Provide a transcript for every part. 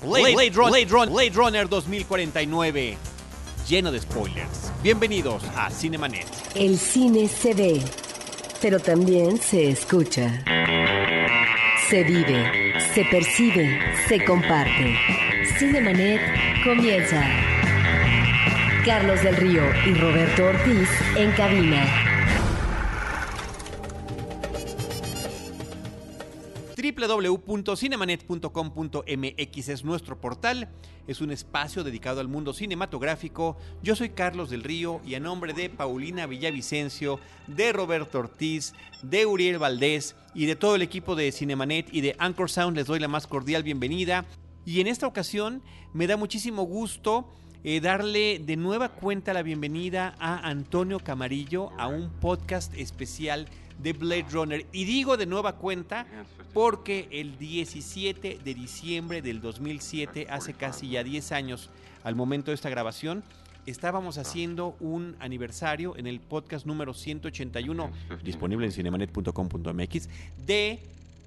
Blade, Blade, Runner 2049, lleno de spoilers. Bienvenidos a Cinemanet. El cine se ve, pero también se escucha. Se vive, se percibe, se comparte. Cinemanet comienza. Carlos del Río y Roberto Ortiz en cabina. www.cinemanet.com.mx es nuestro portal, es un espacio dedicado al mundo cinematográfico. Yo soy Carlos del Río y a nombre de Paulina Villavicencio, de Roberto Ortiz, de Uriel Valdés y de todo el equipo de Cinemanet y de Anchor Sound les doy la más cordial bienvenida. Y en esta ocasión me da muchísimo gusto eh, darle de nueva cuenta la bienvenida a Antonio Camarillo a un podcast especial de Blade Runner. Y digo de nueva cuenta porque el 17 de diciembre del 2007, hace casi ya 10 años al momento de esta grabación, estábamos haciendo un aniversario en el podcast número 181, disponible en cinemanet.com.mx, de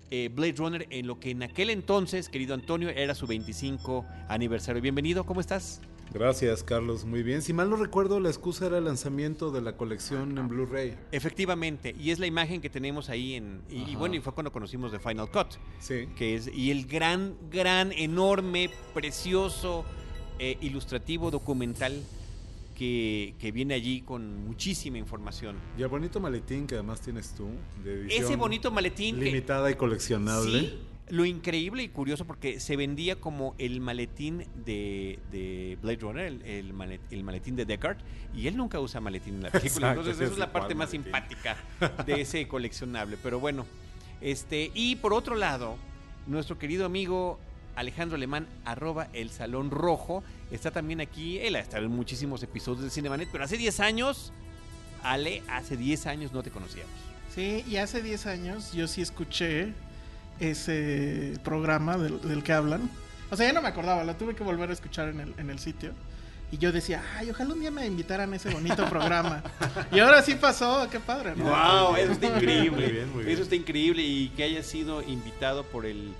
eh, Blade Runner en lo que en aquel entonces, querido Antonio, era su 25 aniversario. Bienvenido, ¿cómo estás? Gracias, Carlos. Muy bien. Si mal no recuerdo, la excusa era el lanzamiento de la colección en Blu-ray. Efectivamente, y es la imagen que tenemos ahí en y, bueno, y fue cuando conocimos de Final Cut. Sí. Que es y el gran, gran, enorme, precioso, eh, ilustrativo documental que, que, viene allí con muchísima información. Y el bonito maletín que además tienes tú, de edición Ese bonito maletín limitada y coleccionable. Sí, lo increíble y curioso porque se vendía como el maletín de, Blade Runner, el, maletín de Deckard, y él nunca usa maletín en la película. Entonces, esa es la parte más simpática de ese coleccionable. Pero bueno, este, y por otro lado, nuestro querido amigo Alejandro Alemán, arroba el Salón Rojo, está también aquí. Él ha estado en muchísimos episodios de Cinemanet, pero hace 10 años, Ale, hace 10 años no te conocíamos. Sí, y hace 10 años yo sí escuché ese programa del, que hablan. O sea, ya no me acordaba, la tuve que volver a escuchar en el, en el sitio. Y yo decía, ay, ojalá un día me invitaran a ese bonito programa. y ahora sí pasó, qué padre, ¿no? ¡Wow! Eso está increíble. Eso está increíble y que haya sido invitado por el.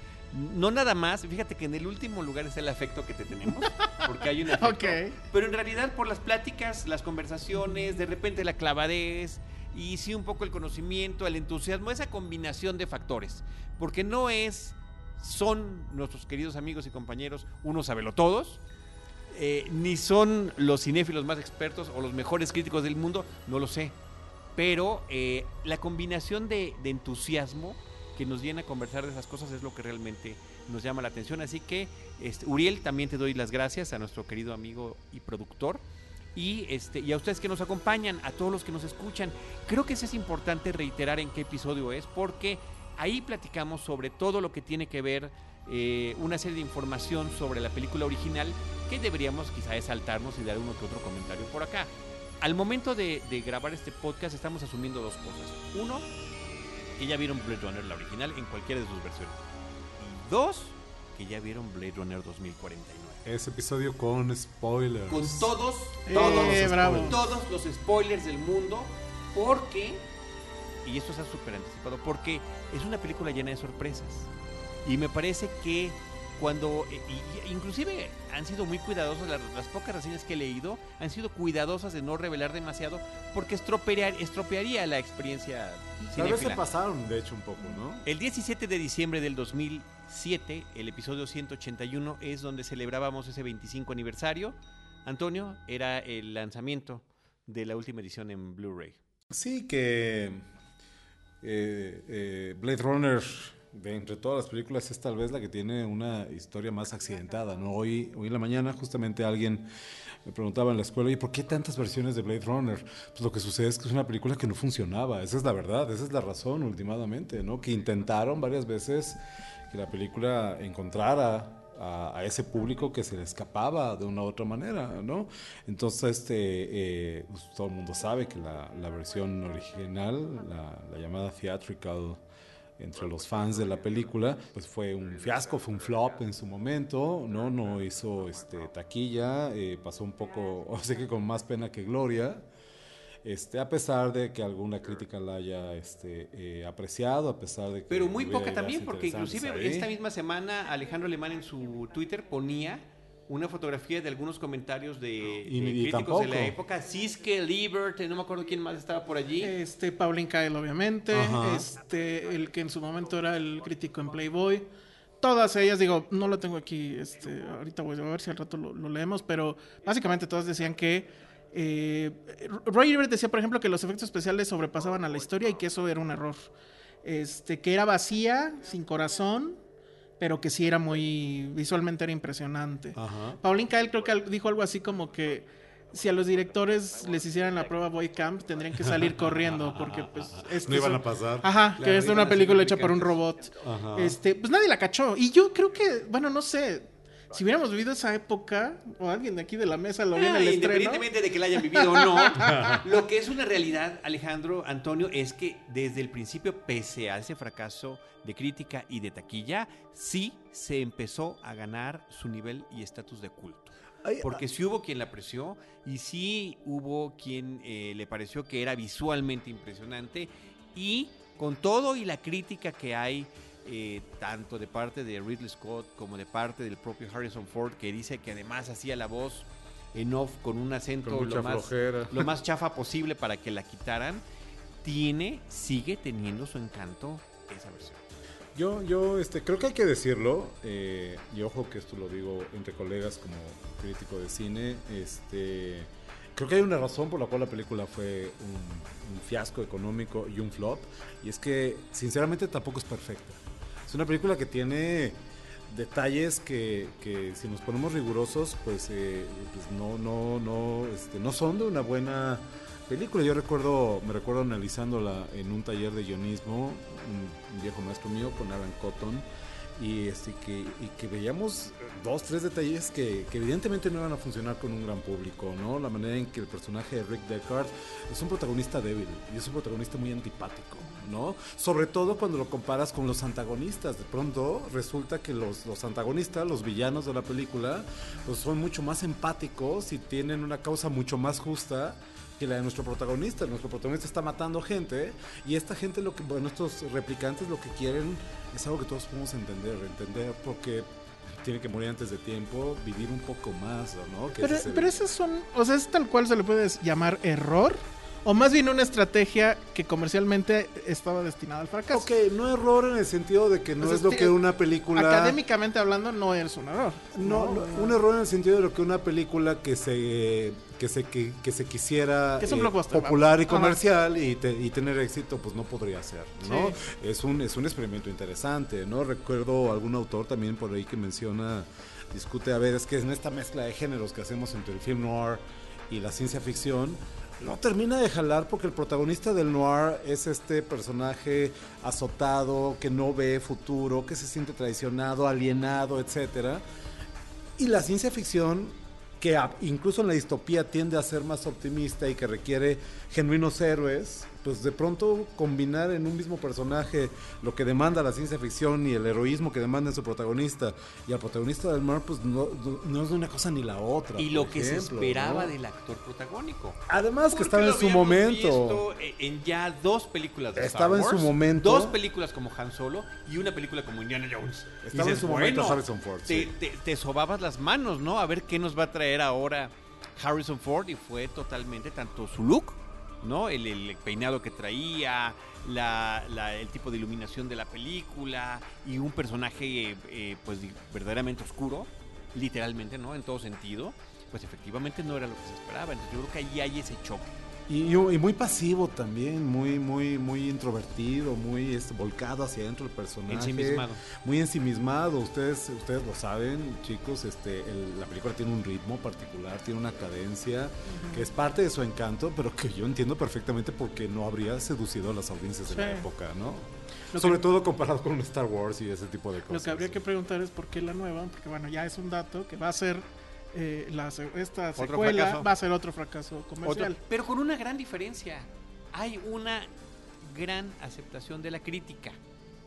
No nada más, fíjate que en el último lugar es el afecto que te tenemos, porque hay un afecto. Pero en realidad por las pláticas, las conversaciones, de repente la clavadez, y sí un poco el conocimiento, el entusiasmo, esa combinación de factores. Porque no es, son nuestros queridos amigos y compañeros unos sabelotodos, eh, ni son los cinéfilos más expertos o los mejores críticos del mundo, no lo sé. Pero eh, la combinación de, entusiasmo que nos viene a conversar de esas cosas es lo que realmente nos llama la atención. Así que, este, Uriel, también te doy las gracias a nuestro querido amigo y productor y, este, y a ustedes que nos acompañan, a todos los que nos escuchan. Creo que eso es importante reiterar en qué episodio es, porque ahí platicamos sobre todo lo que tiene que ver eh, una serie de información sobre la película original que deberíamos quizá saltarnos y dar uno que otro comentario por acá. Al momento de, de grabar este podcast estamos asumiendo dos cosas. Uno, que ya vieron Blade Runner la original en cualquiera de sus versiones. Y dos, que ya vieron Blade Runner 2049. Ese episodio con spoilers. Con todos, todos, eh, los todos los spoilers del mundo. Porque, y esto está súper anticipado, porque es una película llena de sorpresas. Y me parece que cuando, inclusive han sido muy cuidadosos, las, pocas reseñas que he leído han sido cuidadosas de no revelar demasiado porque estropearía la experiencia. Tal vez se pasaron, de hecho, un poco, ¿no? El 17 de diciembre del 2000 7, el episodio 181, es donde celebrábamos ese 25 aniversario. Antonio, era el lanzamiento de la última edición en Blu-ray. Sí, que eh, eh, Blade Runner, de entre todas las películas, es tal vez la que tiene una historia más accidentada. ¿no? Hoy, hoy en la mañana justamente alguien me preguntaba en la escuela, ¿y por qué tantas versiones de Blade Runner? Pues lo que sucede es que es una película que no funcionaba, esa es la verdad, esa es la razón últimamente, ¿no? Que intentaron varias veces que la película encontrara a, ese público que se le escapaba de una u otra manera, ¿no? Entonces, este, eh, pues, todo el mundo sabe que la, la versión original, la, la, llamada theatrical entre los fans de la película, pues fue un fiasco, fue un flop en su momento, ¿no? No hizo este, taquilla, eh, pasó un poco, o sea que con más pena que gloria. Este, a pesar de que alguna crítica la haya este, eh, apreciado, a pesar de que... Pero muy poca también, porque inclusive esta misma semana Alejandro Alemán en su Twitter ponía una fotografía de algunos comentarios de, críticos de la época. Siske, Liebert, no me acuerdo quién más estaba por allí. Este, Pauline Kael, obviamente. Este, el que en su momento era el crítico en Playboy. Todas ellas, digo, no lo tengo aquí, este, ahorita voy a ver si al rato lo, leemos, pero básicamente todas decían que eh, Roy Ebert decía, por ejemplo, que los efectos especiales sobrepasaban a la historia y que eso era un error. Este, que era vacía, sin corazón, pero que sí era muy visualmente era impresionante. Pauline Kael creo que dijo algo así como que si a los directores les hicieran la prueba Boy Camp tendrían que salir corriendo porque pues no iban a pasar. Ajá, que es una película hecha por un robot. Este, pues nadie la cachó y yo creo que bueno, no sé, si hubiéramos vivido esa época, o alguien de aquí de la mesa lo viene estreno. Independientemente de que la hayan vivido o no, lo que es una realidad, Alejandro, Antonio, es que desde el principio, pese a ese fracaso de crítica y de taquilla, sí se empezó a ganar su nivel y estatus de culto. Porque sí hubo quien la apreció y sí hubo quien eh, le pareció que era visualmente impresionante y con todo y la crítica que hay eh, tanto de parte de Ridley Scott como de parte del propio Harrison Ford, que dice que además hacía la voz en off con un acento lo más, lo más chafa posible para que la quitaran, tiene, sigue teniendo su encanto esa versión. Yo, yo este, creo que hay que decirlo, eh, y ojo que esto lo digo entre colegas como crítico de cine, este, creo que hay una razón por la cual la película fue un, un fiasco económico y un flop, y es que sinceramente tampoco es perfecta. Es una película que tiene detalles que, que si nos ponemos rigurosos, pues, eh, pues no, no, no, este, no son de una buena película. Yo recuerdo, me recuerdo analizándola en un taller de guionismo, un, viejo maestro mío con Aaron Cotton, y, este, que, y que veíamos dos, tres detalles que, que, evidentemente no iban a funcionar con un gran público, ¿no? La manera en que el personaje de Rick Deckard es un protagonista débil y es un protagonista muy antipático. ¿No? Sobre todo cuando lo comparas con los antagonistas. De pronto resulta que los, los antagonistas, los villanos de la película, pues son mucho más empáticos y tienen una causa mucho más justa que la de nuestro protagonista. Nuestro protagonista está matando gente y esta gente, lo que, bueno, estos replicantes lo que quieren es algo que todos podemos entender, entender porque tiene que morir antes de tiempo, vivir un poco más, ¿no? pero, pero esos son, o sea, es tal cual se le puede llamar error o más bien una estrategia que comercialmente estaba destinada al fracaso. Ok, no error en el sentido de que no pues es lo que una película... Académicamente hablando no es un error. No, un error en el sentido de lo que una película que se que se, que, se quisiera es eh, popular y comercial y, tener éxito, pues no podría ser, ¿no? Es, un, es un experimento interesante, ¿no? Recuerdo algún autor también por ahí que menciona, discute, a ver, es que en esta mezcla de géneros que hacemos entre el film noir y la ciencia ficción, no termina de jalar porque el protagonista del noir es este personaje azotado, que no ve futuro, que se siente traicionado, alienado, etc. Y la ciencia ficción, que incluso en la distopía tiende a ser más optimista y que requiere genuinos héroes, pues de pronto combinar en un mismo personaje lo que demanda la ciencia ficción y el heroísmo que demanda en su protagonista y al protagonista del mar, pues no, no es una cosa ni la otra. Y lo que se esperaba del actor protagónico. Además que estaba en su momento. en ya dos películas de Estaba Star Wars, en su momento. Dos películas como Han Solo y una película como Indiana Jones. Estaba en su momento Harrison Ford. Te, te sobabas las manos, ¿no? A ver qué nos va a traer ahora Harrison Ford y fue totalmente tanto su look ¿no? El, peinado que traía, el tipo de iluminación de la película y un personaje eh, pues verdaderamente oscuro, literalmente, ¿no? En todo sentido, pues efectivamente no era lo que se esperaba. Entonces yo creo que ahí hay ese choque. Y, muy pasivo también, muy, muy, muy introvertido, muy este, volcado hacia adentro del personaje. Ensimismado. Muy ensimismado. Ustedes, ustedes lo saben, chicos, este, la película tiene un ritmo particular, tiene una cadencia, que es parte de su encanto, pero que yo entiendo perfectamente por qué no habría seducido a las audiencias de la época, ¿no? Sobre todo comparado con Star Wars y ese tipo de cosas. Lo que habría que preguntar es por qué la nueva, porque bueno, ya es un dato que va a ser eh, esta secuela va a ser otro fracaso comercial. pero con una gran diferencia. Hay una gran aceptación de la crítica.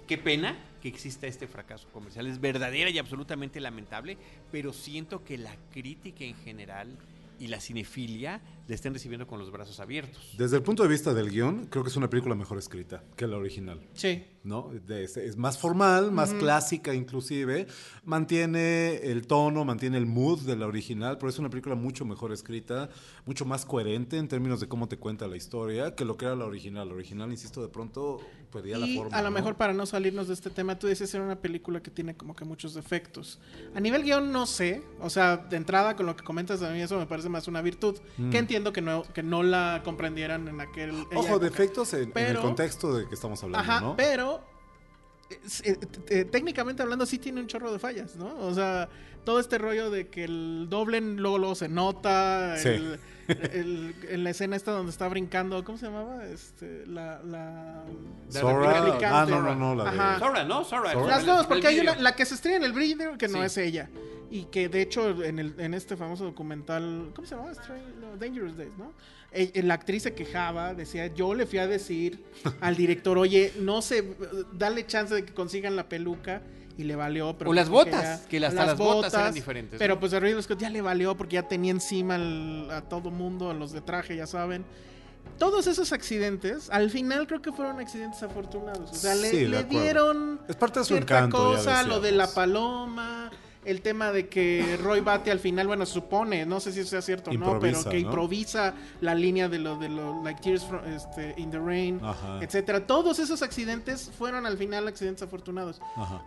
Qué pena que exista este fracaso comercial. Es verdadera y absolutamente lamentable, pero siento que la crítica en general y la cinefilia le estén recibiendo con los brazos abiertos. Desde el punto de vista del guion, creo que es una película mejor escrita que la original. Sí. ¿no? es, más formal, más clásica inclusive, mantiene el tono, mantiene el mood de la original, pero es una película mucho mejor escrita, mucho más coherente en términos de cómo te cuenta la historia que lo que era la original. La original, insisto, de pronto perdía la forma. A lo mejor para no salirnos de este tema, tú dices era una película que tiene como que muchos defectos. A nivel guion no sé, o sea, de entrada con lo que comentas a mí eso me parece más una virtud, que mm. Entiendo que no, que no la comprendieran en aquel... Ojo, defectos en, el contexto de que estamos hablando, ajá, Pero eh, eh, técnicamente hablando sí tiene un chorro de fallas, ¿no? O sea, todo este rollo de que el doble luego, luego se nota, en la escena esta donde está brincando, ¿cómo se llamaba? Este, la... la... Sora. Ah, no, no, no, la de... Sora, ¿no? Sora. Las dos, porque hay una, la que se estrella en el brillo que no es ella. Y que de hecho en, el, en este famoso documental, ¿cómo se llama? Dangerous Days, ¿no? La actriz se quejaba, decía, yo le fui a decir al director, oye, no sé, dale chance de que consigan la peluca. Y le valió. Pero o las botas, que hasta las, botas, eran diferentes. Pero pues a Ridley Scott ya le valió porque ya tenía encima a todo mundo, a los de traje, ya saben. Todos esos accidentes, al final creo que fueron accidentes afortunados. O sea, le, dieron. Es parte de su encanto, cosa, lo de la paloma el tema de que Roy Bate al final, bueno, supone, no sé si sea cierto o no, pero que improvisa la línea de lo de lo like Tears este, in the Rain, etcétera. Todos esos accidentes fueron al final accidentes afortunados.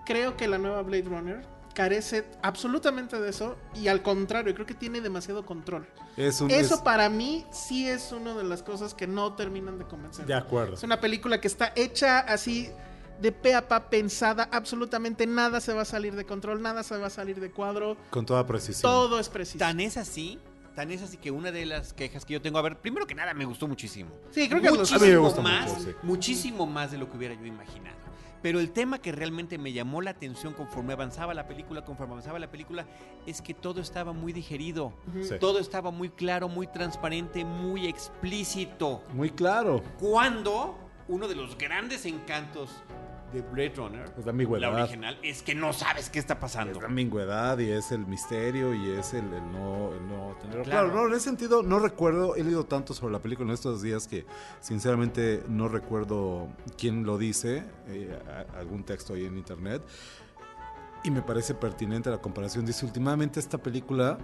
Creo que la nueva Blade Runner carece absolutamente de eso y al contrario, creo que tiene demasiado control. eso para mí sí es una de las cosas que no terminan de convencer. De acuerdo. Es una película que está hecha así de pe a pa pensada, absolutamente nada se va a salir de control, nada se va a salir de cuadro. Con toda precisión. Todo es preciso. Tan es así, tan es así que una de las quejas que yo tengo, a ver, primero que nada me gustó muchísimo. Sí, creo que muchísimo a mí me gusta más, muchísimo más de lo que hubiera yo imaginado. Pero el tema que realmente me llamó la atención conforme avanzaba la película, conforme avanzaba la película, es que todo estaba muy digerido. Todo estaba muy claro, muy transparente, muy explícito. Muy claro. Cuando uno de los grandes encantos de Blade Runner, la ambigüedad. La original, es que no sabes qué está pasando. Es la ambigüedad y es el misterio y es el, no, tener... Claro. no, en ese sentido no recuerdo, he leído tanto sobre la película en estos días que sinceramente no recuerdo quién lo dice, eh, algún texto ahí en internet, y me parece pertinente la comparación. Dice, últimamente esta película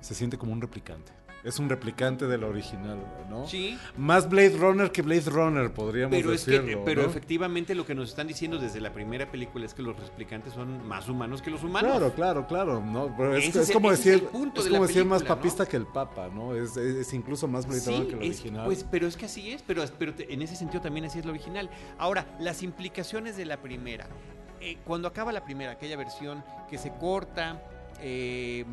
se siente como un replicante. Es un replicante del original, ¿no? Sí. Más Blade Runner que Blade Runner, podríamos pero decirlo. pero efectivamente lo que nos están diciendo desde la primera película es que los replicantes son más humanos que los humanos. Claro, claro, claro. ¿no? es, como decir, es como decir más papista que el Papa, ¿no? Es, incluso más Blade Runner que el original. Pues, pero es que así es, pero, pero en ese sentido también así es lo original. Ahora, las implicaciones de la primera. Eh, cuando acaba la primera, aquella versión que se corta eh,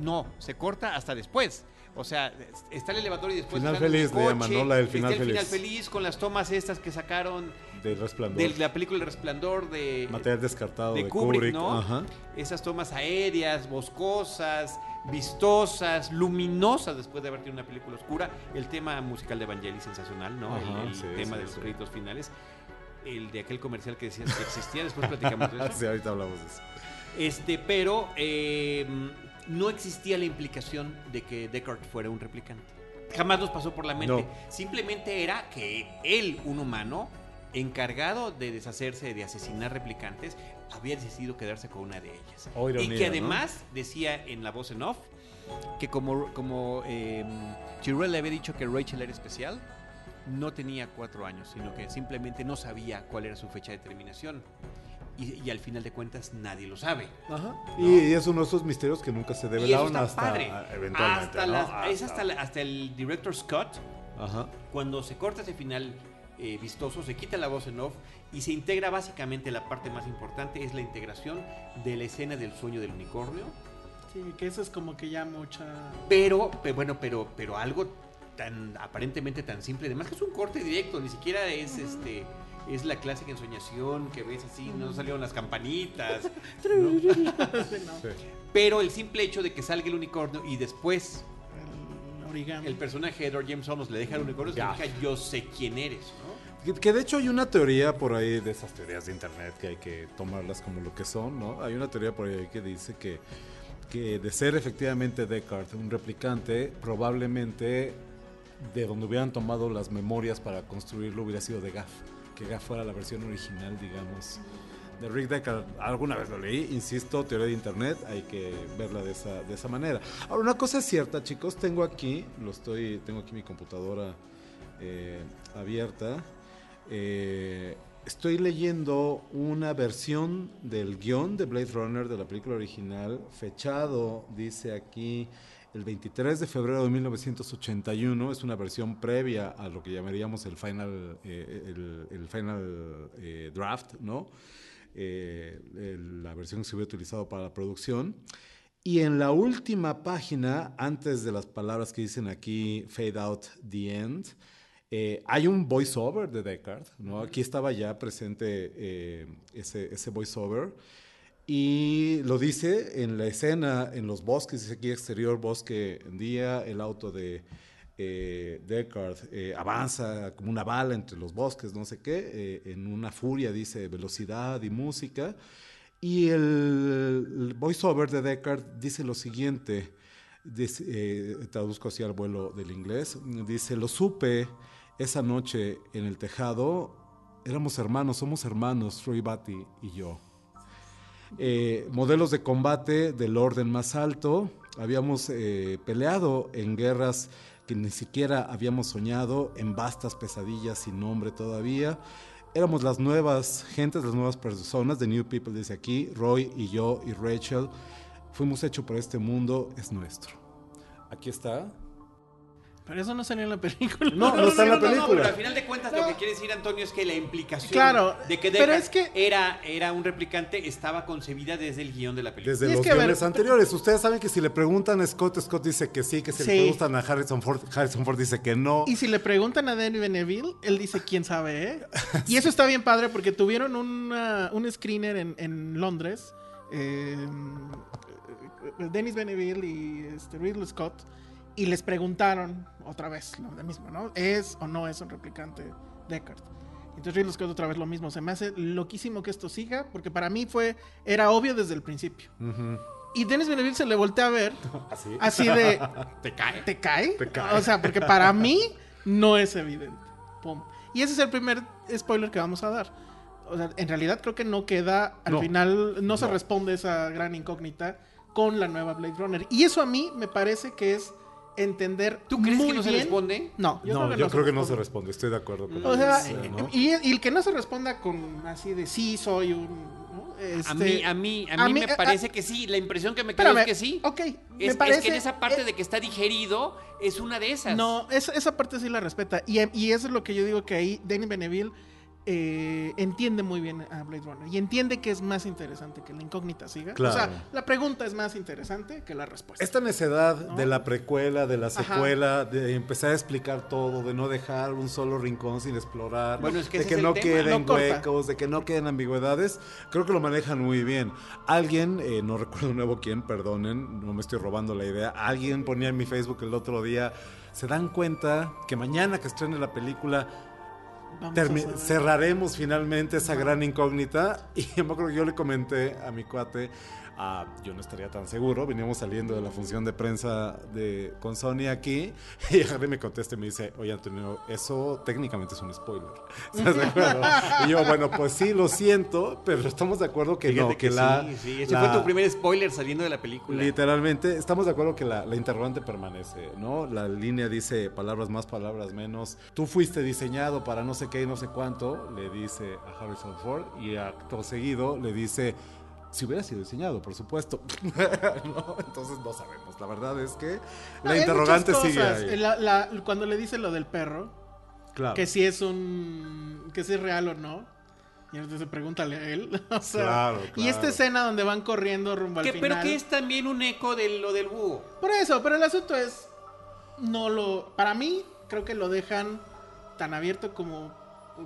no, se corta hasta después. O sea, está el elevador y después final feliz le llaman, ¿no? La del final está el final feliz con las tomas estas que sacaron del resplandor. de la película El Resplandor de material descartado de, Kubrick, ¿no? Esas tomas aéreas, boscosas, vistosas, luminosas después de haber tenido una película oscura, el tema musical de Evangelis sensacional, ¿no? el, tema de los créditos finales, el de aquel comercial que decías que existía, después platicamos de eso. sí, ahorita hablamos de eso. Este, pero eh, no existía la implicación de que Descartes fuera un replicante. Jamás nos pasó por la mente. Simplemente era que él, un humano, encargado de deshacerse de asesinar replicantes, había decidido quedarse con una de ellas. y que además decía en la voz en off que como, como eh, le había dicho que Rachel era especial, no tenía cuatro años, sino que simplemente no sabía cuál era su fecha de terminación y, al final de cuentas nadie lo sabe. Y, es uno de esos misterios que nunca se develaron hasta eventualmente. Hasta es hasta, hasta, el director Scott, cuando se corta ese final eh, vistoso, se quita la voz en off y se integra básicamente la parte más importante, es la integración de la escena del sueño del unicornio. Sí, que eso es como que ya mucha... Pero, bueno, pero, pero algo tan aparentemente tan simple, además que es un corte directo, ni siquiera es este es la clásica ensoñación que ves así, no salieron las campanitas. Pero el simple hecho de que salga el unicornio y después el, personaje de Edward James Olmos le deja el unicornio, significa yo sé quién eres, Que, de hecho hay una teoría por ahí de esas teorías de internet que hay que tomarlas como lo que son, ¿no? Hay una teoría por ahí que dice que que de ser efectivamente Descartes un replicante, probablemente de donde hubieran tomado las memorias para construirlo hubiera sido de Gaff, que fuera la versión original, digamos, de Rick Deckard. Alguna vez lo leí, insisto, teoría de internet, hay que verla de esa, de esa manera. Ahora, una cosa es cierta, chicos, tengo aquí, lo estoy, tengo aquí mi computadora eh, abierta. Eh, estoy leyendo una versión del guion de Blade Runner de la película original, fechado, dice aquí, el 23 de febrero de 1981. Es una versión previa a lo que llamaríamos el final, eh, el, final draft, ¿no? la versión que se hubiera utilizado para la producción. Y en la última página, antes de las palabras que dicen aquí, fade out the end, eh, hay un voiceover de Descartes, ¿no? Aquí estaba ya presente eh, ese, ese voiceover. Y lo dice en la escena, en los bosques, dice aquí exterior, bosque día, el auto de eh, Descartes eh, avanza como una bala entre los bosques, no sé qué, en una furia, dice velocidad y música. Y el, voiceover de Descartes dice lo siguiente, traduzco así al vuelo del inglés, dice, lo supe esa noche en el tejado éramos hermanos, somos hermanos, Roy Batty y yo. Eh, modelos de combate del orden más alto, habíamos eh, peleado en guerras que ni siquiera habíamos soñado, en vastas pesadillas sin nombre todavía. Éramos las nuevas gentes, las nuevas personas, de New People dice aquí, Roy y yo y Rachel, fuimos hechos por este mundo, es nuestro. Aquí está, pero eso no salió en la película. No, no, está en la película. pero al final de cuentas lo que quiere decir Antonio es que la implicación claro, de que, pero es que era, era un replicante estaba concebida desde el guion de la película. Desde los guiones anteriores. Ustedes saben que si le preguntan a Scott, Scott dice que sí, que si le preguntan a Harrison Ford, Harrison Ford dice que no. Y si le preguntan a Danny Beneville, él dice quién sabe, ¿eh? Y eso está bien padre porque tuvieron un screener en, en Londres. Eh, Dennis Beneville y este, Ridley Scott y les preguntaron otra vez lo mismo, ¿no? ¿Es o no es un replicante Deckard? Entonces Ridley Scott otra vez lo mismo. Se me hace loquísimo que esto siga, porque para mí fue, era obvio desde el principio. Y Dennis Villeneuve se le voltea a ver así, de... ¿Te cae? ¿Te cae? O sea, porque para mí no es evidente. Pum. Y ese es el primer spoiler que vamos a dar. O sea, en realidad creo que no queda, al final no se responde esa gran incógnita con la nueva Blade Runner. Y eso a mí me parece que es entender. ¿Tú crees que no se responde? No, yo creo, que, yo no, creo que no se responde. Estoy de acuerdo con O sea, y, el que no se responda con así de sí, soy un. a mí, este, a mí, a mí, me eh, parece que sí. La impresión que me queda es que sí. Ok, es, parece, es que en esa parte eh, de que está digerido es una de esas. No, esa, esa parte sí la respeta. Y, y eso es lo que yo digo que ahí Danny Beneville eh, entiende muy bien a Blade Runner y entiende que es más interesante que la incógnita siga. O sea, la pregunta es más interesante que la respuesta. Esta necedad de la precuela, de la secuela, de empezar a explicar todo, de no dejar un solo rincón sin explorar, de que no queden huecos, de que no queden ambigüedades, creo que lo manejan muy bien. Alguien, eh, no recuerdo nuevo quién, perdonen, no me estoy robando la idea, alguien ponía en mi Facebook el otro día, se dan cuenta que mañana que estrene la película cerraremos finalmente esa gran incógnita. Y me acuerdo que yo le comenté a mi cuate, Ah, yo no estaría tan seguro. Veníamos saliendo de la función de prensa de, con Sony aquí y Harry me contesta y me dice, oye Antonio, eso técnicamente es un spoiler. ¿Estás de acuerdo? y yo, bueno, pues sí, lo siento, pero estamos de acuerdo que no, que, la... Sí, sí. Ese fue tu primer spoiler saliendo de la película. Literalmente, estamos de acuerdo que la, la interrogante permanece, ¿no? La línea dice palabras más, palabras menos. Tú fuiste diseñado para no sé qué y no sé cuánto, le dice a Harrison Ford y acto seguido le dice si hubiera sido diseñado, por supuesto. entonces no sabemos. La verdad es que la interrogante sigue ahí. cuando le dice lo del perro, claro. que si es un. que si es real o no. Y entonces pregúntale a él. claro, Y esta escena donde van corriendo rumbo al final. Pero que es también un eco de lo del búho. Por eso, pero el asunto es. No lo. Para mí, creo que lo dejan tan abierto como,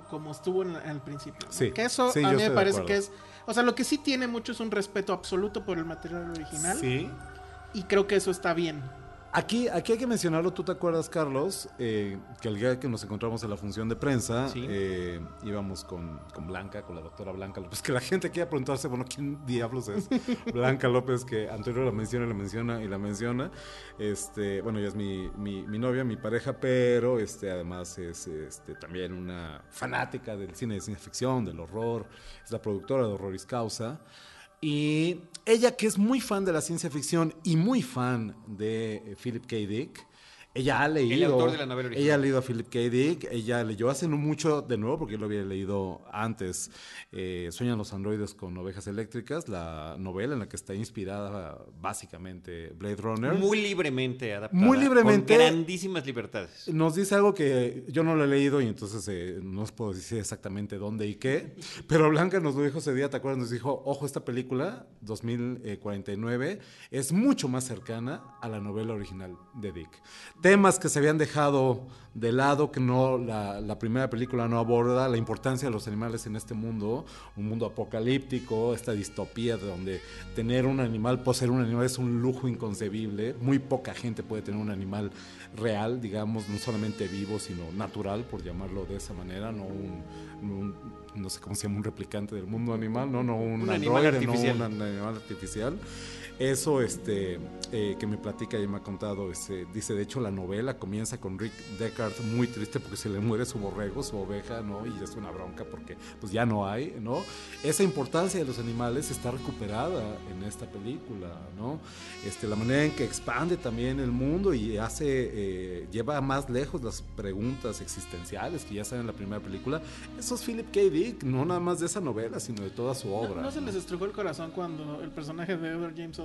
como estuvo en, el principio. Sí. Que eso a mí me parece que es o sea, lo que sí tiene mucho es un respeto absoluto por el material original. Sí. Y creo que eso está bien. Aquí, aquí hay que mencionarlo, tú te acuerdas, Carlos, eh, que el día que nos encontramos en la función de prensa, eh, íbamos con, con, Blanca, con la doctora Blanca López, que la gente quiere preguntarse, bueno, ¿quién diablos es Blanca López? Que Antonio la menciona, la menciona y la menciona. Este, bueno, ella es mi, mi, mi novia, mi pareja, pero este, además es este, también una fanática del cine de ciencia ficción, del horror, es la productora de Horroris Causa. Y ella, que es muy fan de la ciencia ficción y muy fan de eh, Philip K. Dick, ella ha leído. El autor de la novela original. Ella ha leído a Philip K. Dick. Ella leyó hace no mucho, de nuevo, porque yo lo había leído antes, eh, Sueñan los androides con ovejas eléctricas, la novela en la que está inspirada básicamente Blade Runner. Muy libremente adaptada. Muy libremente. Con grandísimas libertades. Nos dice algo que yo no lo he leído y entonces eh, no os puedo decir exactamente dónde y qué. Pero Blanca nos lo dijo ese día, ¿te acuerdas? Nos dijo, ojo, esta película, 2049, es mucho más cercana a la novela original de Dick temas que se habían dejado de lado, que no la, primera película no aborda, la importancia de los animales en este mundo, un mundo apocalíptico, esta distopía de donde tener un animal, poseer un animal es un lujo inconcebible, muy poca gente puede tener un animal real, digamos, no solamente vivo, sino natural, por llamarlo de esa manera, no un, no sé cómo se llama, un replicante del mundo animal, no, no un, animal artificial. no un animal artificial. Eso este, eh, que me platica y me ha contado, este, dice, de hecho la novela comienza con Rick Deckard muy triste porque se le muere su borrego, su oveja, ¿no? Y es una bronca porque pues ya no hay, ¿no? Esa importancia de los animales está recuperada en esta película, ¿no? Este, la manera en que expande también el mundo y hace, eh, lleva más lejos las preguntas existenciales que ya están en la primera película. Eso es Philip K. Dick, no nada más de esa novela, sino de toda su obra. ¿No, se les estrujó el corazón cuando el personaje de Edward James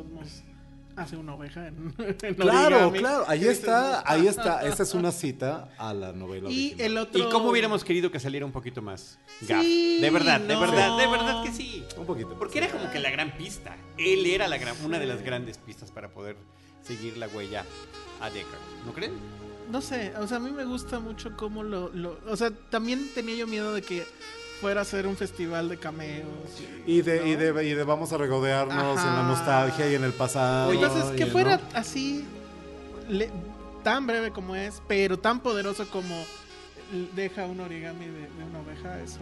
hace una oveja en, Claro, claro, ahí está, ahí está, esa es una cita a la novela y el otro y cómo hubiéramos querido que saliera un poquito más de verdad, de verdad, de verdad que sí. Un poquito. Porque era como que la gran pista. Él era la gran, una de las grandes pistas para poder seguir la huella a Deckard, ¿no creen? No sé, o sea, a mí me gusta mucho cómo lo, lo o sea, también tenía yo miedo de que fuera a ser un festival de cameos. Y, de, y, de, y de, vamos a regodearnos en la nostalgia y en el pasado. Entonces, que fuera así, tan breve como es, pero tan poderoso como deja un origami de, una oveja, eso...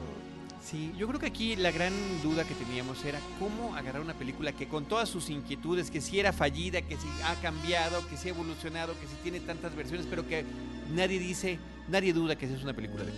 Sí, yo creo que aquí la gran duda que teníamos era cómo agarrar una película que con todas sus inquietudes, que si era fallida, que si ha cambiado, que si ha evolucionado, que si tiene tantas versiones, pero que nadie dice, nadie duda que es una película de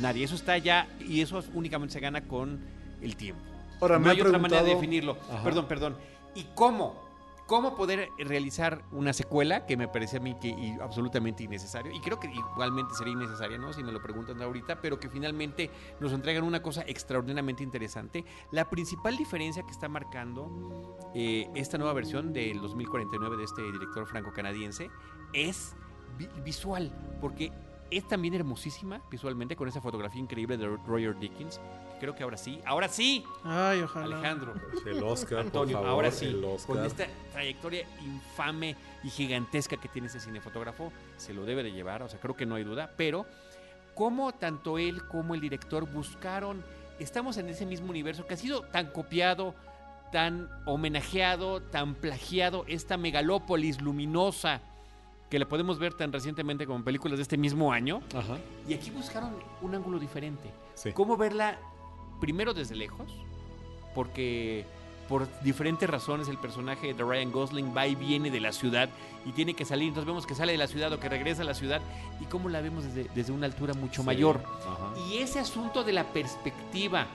Nadie. Eso está ya y eso únicamente se gana con el tiempo. Ahora, no hay otra manera de definirlo. Perdón, perdón. ¿Y cómo? ¿Cómo poder realizar una secuela que me parece a mí que absolutamente innecesario? Y creo que igualmente sería innecesaria, ¿no? Si me lo preguntan ahorita, pero que finalmente nos entregan una cosa extraordinariamente interesante. La principal diferencia que está marcando eh, esta nueva versión del 2049 de este director franco-canadiense es visual, porque es también hermosísima visualmente con esa fotografía increíble de Roger Dickens. creo que ahora sí, ahora sí. Ay, ojalá. Alejandro. El Oscar, Antonio, por ahora sí. Con esta trayectoria infame y gigantesca que tiene ese cinefotógrafo, se lo debe de llevar, o sea, creo que no hay duda, pero cómo tanto él como el director buscaron, estamos en ese mismo universo que ha sido tan copiado, tan homenajeado, tan plagiado, esta megalópolis luminosa que la podemos ver tan recientemente como en películas de este mismo año. Y aquí buscaron un ángulo diferente. ¿Cómo verla primero desde lejos? Porque por diferentes razones el personaje de Ryan Gosling va y viene de la ciudad y tiene que salir. Entonces vemos que sale de la ciudad o que regresa a la ciudad y cómo la vemos desde, una altura mucho mayor. Y ese asunto de la perspectiva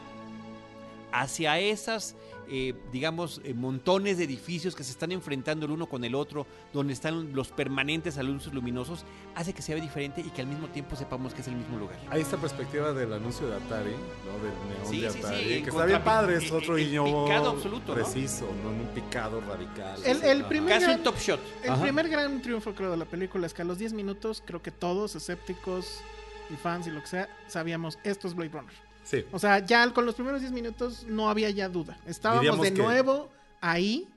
hacia esas eh, digamos, eh, montones de edificios que se están enfrentando el uno con el otro, donde están los permanentes anuncios luminosos, hace que sea diferente y que al mismo tiempo sepamos que es el mismo lugar. Hay esta perspectiva del anuncio de Atari, ¿no? Del neón de Atari, que está bien padre, es otro guiño picado absoluto, preciso, ¿no? un picado radical. El, primer Casi un top shot. El primer gran triunfo, creo, de la película es que a los 10 minutos, creo que todos, escépticos y fans y lo que sea, sabíamos, esto es Blade Runner. O sea, ya con los primeros 10 minutos no había ya duda. Estábamos de nuevo ahí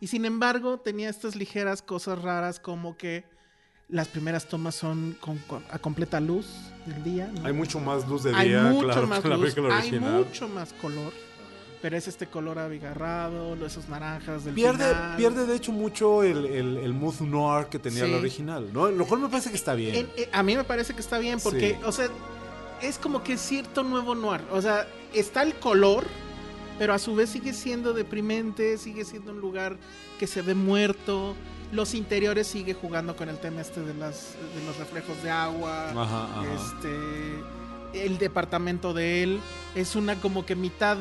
y sin embargo tenía estas ligeras cosas raras como que las primeras tomas son a completa luz del día. Hay mucho más luz de día, hay mucho más luz, Hay mucho más color. pero es este color abigarrado, esos naranjas del pierde, final. Pierde de hecho mucho el, el, el mood noir que tenía el original, ¿no? Lo cual me parece que está bien. Eh, a mí me parece que está bien porque, o sea, es como que cierto nuevo noir. O sea, está el color, pero a su vez sigue siendo deprimente, sigue siendo un lugar que se ve muerto. Los interiores sigue jugando con el tema este de, las, de los reflejos de agua. Ajá, Este, el departamento de él es una como que mitad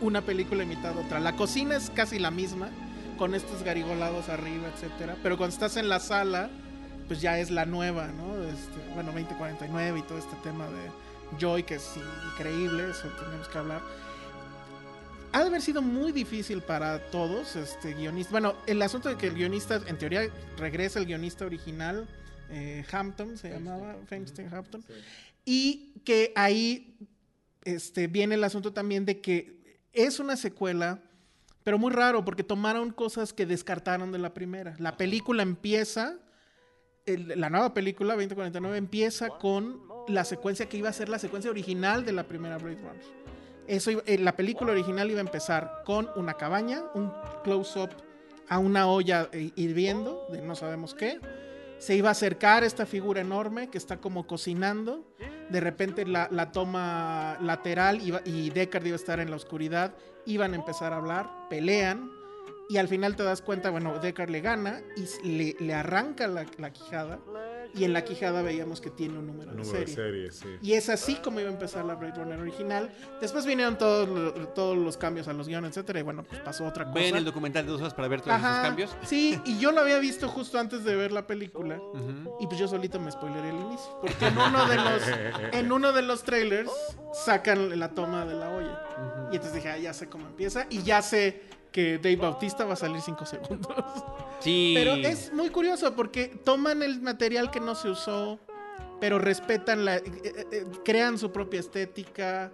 una película y mitad otra. La cocina es casi la misma, con estos garigolados arriba, etcétera. Pero cuando estás en la sala, pues ya es la nueva, ¿no? Este, bueno, 2049 y todo este tema de Joy, que es increíble, eso tenemos que hablar. Ha de haber sido muy difícil para todos, este guionista. Bueno, el asunto de que el guionista, en teoría, regresa el guionista original, eh, Hampton se llamaba, Feinstein Hampton, y que ahí este, viene el asunto también de que es una secuela, pero muy raro porque tomaron cosas que descartaron de la primera. La película empieza, la nueva película 2049 empieza con la secuencia que iba a ser la secuencia original de la primera Blade Runner. Eso eh, la película original iba a empezar con una cabaña, un close-up a una olla eh, hirviendo, de no sabemos qué. Se iba a acercar esta figura enorme que está como cocinando de repente la, toma lateral y Deckard iba a estar en la oscuridad, iban a empezar a hablar, pelean y al final te das cuenta, bueno, Deckard le gana y le, arranca la, la quijada y en la quijada veíamos que tiene un número, de serie. Y es así como iba a empezar la Blade Runner original. Después vinieron todos, todos los cambios a los guiones, etcétera, y bueno, pues pasó otra cosa. Ven el documental de dos horas para ver todos esos cambios. Sí, y yo lo había visto justo antes de ver la película. Y pues yo solito me spoileré el inicio. Porque en uno de los, en uno de los trailers sacan la toma de la olla. Y entonces dije, ah, ya sé cómo empieza. Y ya sé que Dave Bautista va a salir cinco segundos. Sí. Pero es muy curioso porque toman el material que no se usó, pero respetan la. Eh, eh, eh, crean su propia estética.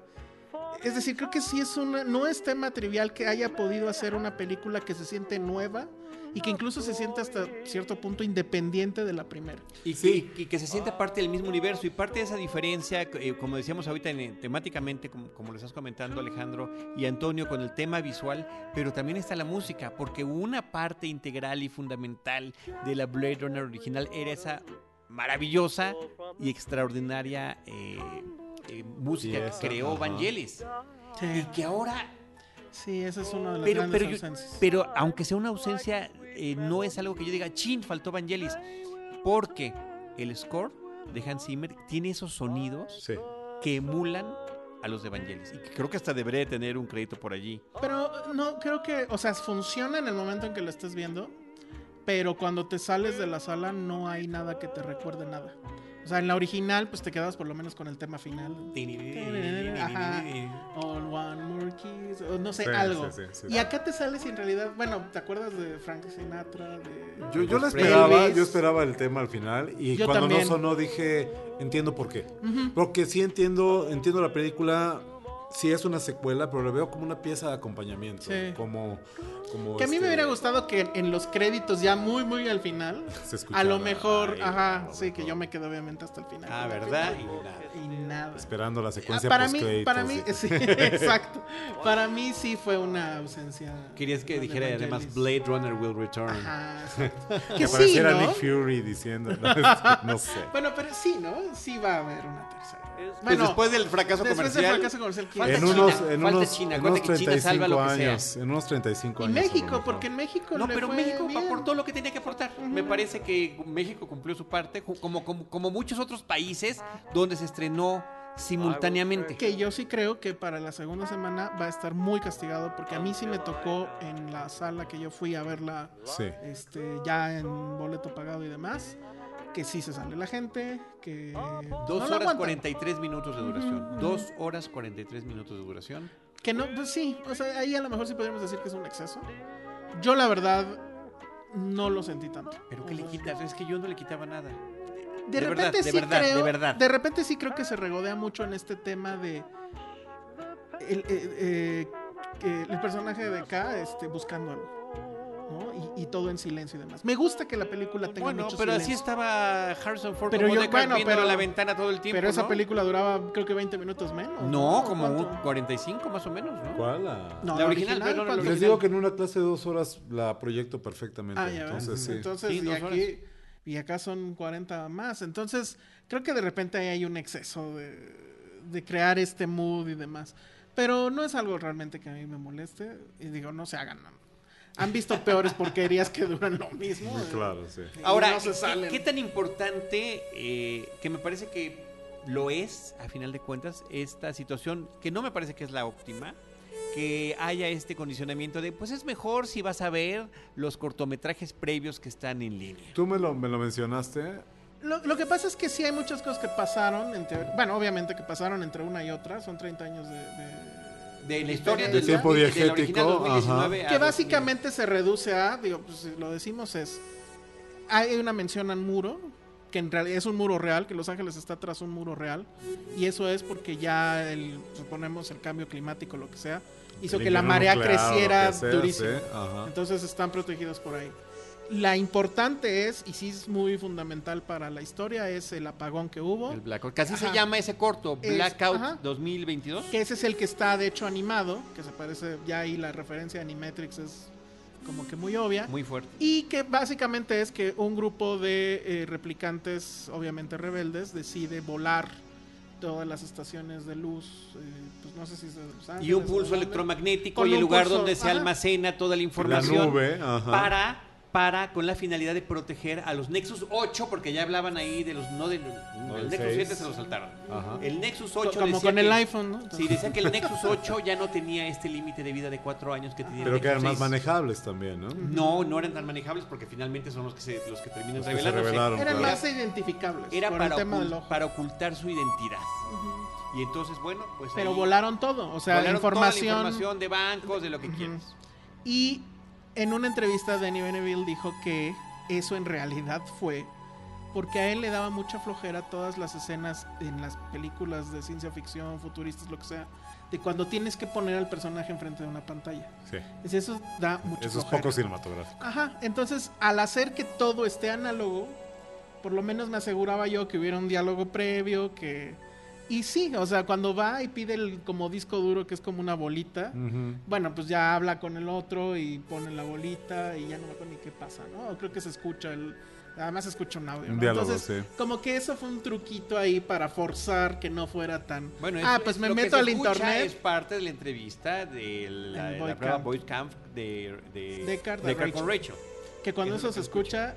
Es decir, creo que sí es una. No es tema trivial que haya podido hacer una película que se siente nueva y que incluso se siente hasta cierto punto independiente de la primera. Y, que, que se siente parte del mismo universo y parte de esa diferencia, eh, como decíamos ahorita en, temáticamente, como, como lo estás comentando Alejandro y Antonio, con el tema visual, pero también está la música, porque una parte integral y fundamental de la Blade Runner original era esa maravillosa y extraordinaria eh, eh, música que creó Vangelis. Y que ahora Sí, esa es una de las pero, grandes ausencias. pero aunque sea una ausencia eh, no es algo que yo diga, chin, faltó Vangelis. Porque el score de Hans Zimmer tiene esos sonidos que emulan a los de Vangelis. Y creo que hasta debería tener un crédito por allí. Pero no, creo que, o sea, funciona en el momento en que lo estés viendo, pero cuando te sales de la sala no hay nada que te recuerde nada. O sea, en la original, pues te quedabas por lo menos con el tema final. Ajá. All one more kiss. O no sé, algo. y acá te sales y en realidad, bueno, ¿te acuerdas de Frank Sinatra? De, yo, yo lo esperaba, yo esperaba el tema al final. Y cuando no sonó dije, entiendo por qué. Porque sí entiendo, entiendo la película sí es una secuela, pero lo veo como una pieza de acompañamiento. Como, como que a mí me este hubiera gustado que en los créditos, ya muy, muy al final, a lo mejor, ajá, sí, que yo me quedo obviamente hasta el final. Ah, ¿verdad? Y nada. Esperando la secuencia para mí, para mí, sí, exacto. Para mí sí fue una ausencia. Querías que dijera además Blade Runner will return. Ajá, que, apareciera Nick Fury diciendo, no sé. Bueno, pero sí, ¿no? Sí va a haber una tercera. Pues después del fracaso después comercial. Del fracaso comercial en unos, en unos, China. En unos 35 años. En unos 35 años. Y México, porque en México No, pero México aportó lo que tenía que aportar. Me parece que México cumplió su parte, como, como, como muchos otros países donde se estrenó simultáneamente. Que yo sí creo que para la segunda semana va a estar muy castigado porque a mí sí me tocó en la sala que yo fui a verla sí. este, ya en boleto pagado y demás que sí se sale la gente, que... Dos horas 43 minutos de duración. Dos horas 43 minutos de duración. Que no, pues sí, o sea, ahí a lo mejor sí podríamos decir que es un exceso. Yo la verdad no lo sentí tanto. ¿Pero qué le quitas? Es que yo no le quitaba nada. De, repente sí creo, de verdad. De repente sí creo que se regodea mucho en este tema de el, eh, eh, el personaje de K este, buscando y, todo en silencio y demás. Me gusta que la película tenga bueno, mucho pero así estaba Harrison Ford pero como yo, bueno, pero la ventana todo el tiempo. Pero esa película duraba creo que 20 minutos menos. No, como un 45 más o menos, ¿no? ¿Cuál? La, no, la, original. Les digo que en una clase de dos horas la proyecto perfectamente. Ah, ya entonces, sí. Entonces, y, aquí, y acá son 40 más. Entonces, creo que de repente ahí hay un exceso de, de crear este mood y demás. Pero no es algo realmente que a mí me moleste. Y digo, no se hagan. Han visto peores porquerías que duran lo mismo. claro, sí. Ahora, ¿qué, tan importante, eh, que me parece que lo es, a final de cuentas, esta situación, que no me parece que es la óptima, que haya este condicionamiento de, pues es mejor si vas a ver los cortometrajes previos que están en línea. Tú me lo, me lo mencionaste. Lo, que pasa es que sí hay muchas cosas que pasaron, entre, bueno, obviamente que pasaron entre una y otra, son 30 años de... de, la historia del tiempo diegético, que básicamente se reduce a, digo, pues lo decimos es, hay una mención al muro, que en realidad es un muro real, que Los Ángeles está tras un muro real, y eso es porque ya el, suponemos el cambio climático, lo que sea, hizo que la marea creciera durísimo. Entonces están protegidos por ahí. La importante es, y sí es muy fundamental para la historia, es el apagón que hubo. El Blackout. Casi se llama ese corto, Blackout 2022. Que ese es el que está de hecho animado, que se parece, ya ahí la referencia de Animatrix es como que muy obvia. Muy fuerte. Y que básicamente es que un grupo de eh, replicantes, obviamente rebeldes, decide volar todas las estaciones de luz, eh, pues no sé si es de Los Y un pulso electromagnético y el lugar donde se almacena toda la información para para con la finalidad de proteger a los Nexus 8 porque ya hablaban ahí de los no de el Nexus 7 se lo saltaron. El Nexus 8 como con el iPhone, ¿no? Sí, decía que el Nexus 8 ya no tenía este límite de vida de 4 años que tenía Pero que eran más manejables también, ¿no? No, no eran tan manejables porque finalmente son los que se los que terminan revelándose. eran más identificables era para, para ocultar su identidad. Y entonces, bueno, pues. Pero volaron todo, o sea, información. Toda la información de bancos, de lo que quieras. Y en una entrevista, Danny Beneville dijo que eso en realidad fue porque a él le daba mucha flojera todas las escenas en las películas de ciencia ficción, futuristas, lo que sea, de cuando tienes que poner al personaje enfrente de una pantalla. Sí. eso da mucho Eso es poco cinematográfico. Ajá, entonces al hacer que todo esté análogo, por lo menos me aseguraba yo que hubiera un diálogo previo, que y sí, o sea, cuando va y pide el como disco duro que es como una bolita, bueno, pues ya habla con el otro y pone la bolita y ya no me acuerdo ni qué pasa, ¿no? Creo que se escucha el además se escucha un audio. Entonces, como que eso fue un truquito ahí para forzar que no fuera tan Bueno, ah, pues me meto al internet. Es parte de la entrevista de la, la prueba Boy Camp de, de Deckard, con Rachel. Que cuando eso, se escucha,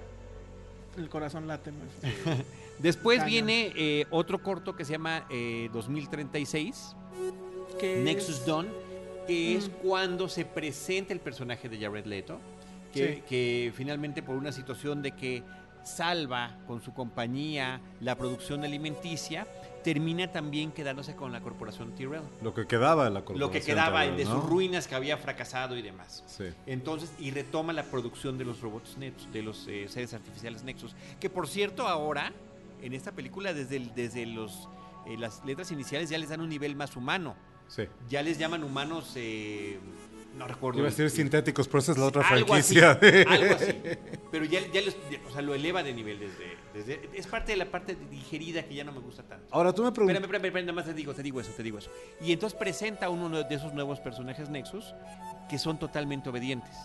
el corazón late muy Después viene eh, otro corto que se llama 2036, eh, Nexus Dawn, que es cuando se presenta el personaje de Jared Leto, que, finalmente por una situación de que salva con su compañía la producción alimenticia, termina también quedándose con la corporación Tyrell. Lo que quedaba de la corporación. Lo que quedaba de sus ruinas que había fracasado y demás. Entonces, y retoma la producción de los robots Nexus, de los eh, seres artificiales Nexus, que por cierto ahora en esta película desde, desde los, eh, las letras iniciales ya les dan un nivel más humano. Sí. Ya les llaman humanos, eh, no recuerdo. Iba a ser sintéticos, pero esa es la otra franquicia. algo así. Pero ya, ya o sea, lo eleva de nivel desde, desde, Es parte de la parte digerida que ya no me gusta tanto. Ahora tú me preguntas. Espérame, espérame, nada más te digo, te digo eso, te digo eso. Y entonces presenta uno de esos nuevos personajes Nexus que son totalmente obedientes.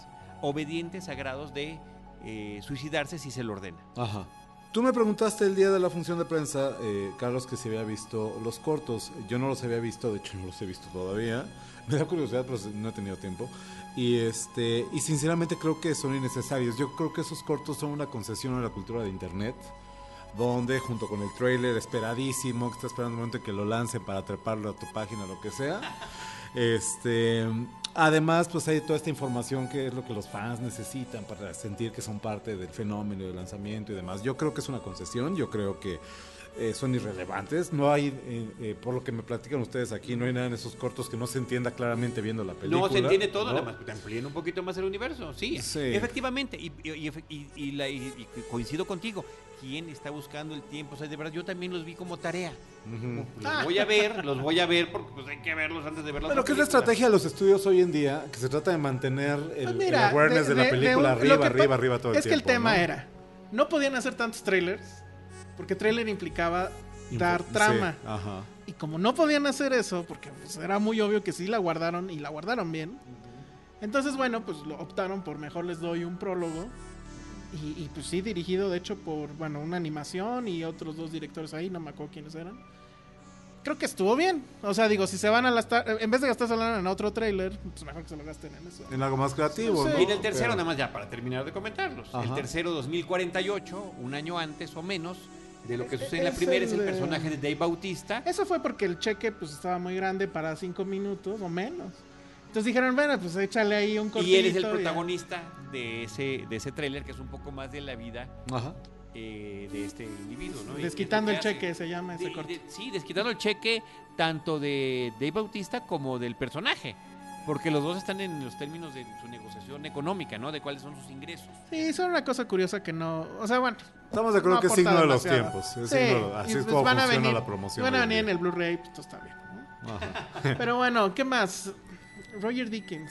Obedientes a grados de eh, suicidarse si se lo ordena. Ajá. Tú me preguntaste el día de la función de prensa, eh, Carlos, que si había visto los cortos. Yo no los había visto, de hecho no los he visto todavía. Me da curiosidad, pero no he tenido tiempo. Y este y sinceramente creo que son innecesarios. Yo creo que esos cortos son una concesión a la cultura de internet, donde junto con el trailer esperadísimo, que está esperando un momento en que lo lancen para treparlo a tu página, lo que sea. Este, Además, pues hay toda esta información que es lo que los fans necesitan para sentir que son parte del fenómeno del lanzamiento y demás. Yo creo que es una concesión, yo creo que eh, son irrelevantes. No hay, eh, eh, por lo que me platican ustedes aquí, no hay nada en esos cortos que no se entienda claramente viendo la película. No, se entiende todo, nada más te amplíen un poquito más el universo. Sí, efectivamente. Y, y, coincido contigo. ¿Quién está buscando el tiempo? O sea, de verdad, yo también los vi como tarea. Los voy a ver, los voy a ver porque pues, hay que verlos antes de verlos. Pero ¿qué es la estrategia de los estudios hoy en día? Que se trata de mantener el, pues awareness de, la película arriba, arriba, arriba todo el tiempo. Es que el tema era, no podían hacer tantos trailers porque trailer implicaba dar trama. Y como no podían hacer eso, porque pues, era muy obvio que sí la guardaron y la guardaron bien. Entonces, bueno, pues lo optaron por mejor les doy un prólogo. Y, pues sí, dirigido de hecho por, bueno, una animación y otros dos directores ahí, no me acuerdo quiénes eran. Creo que estuvo bien. O sea, digo, si se van a gastar, en vez de gastarse en otro trailer, pues mejor que se lo gasten en eso. En algo más creativo, ¿no? Y en el tercero, nada más ya para terminar de comentarlos. El tercero, 2048, un año antes o menos, de lo que sucede en la primera es el personaje de Dave Bautista. Eso fue porque el cheque pues estaba muy grande para cinco minutos o menos. Entonces dijeron, bueno, pues échale ahí un cortito. Y él es el protagonista de ese, de ese tráiler que es un poco más de la vida eh, de este individuo, ¿no? Desquitando el cheque se llama ese corte. sí, desquitando el cheque tanto de Dave Bautista como del personaje. Porque los dos están en los términos de su negociación económica, ¿no? De cuáles son sus ingresos. Sí, eso es una cosa curiosa que no. O sea, bueno. Estamos de acuerdo que es signo de los tiempos. Es sí, así es pues como funciona venir, la promoción. Van a venir en el Blu-ray, pues está bien. Pero bueno, ¿qué más? Roger Dickens.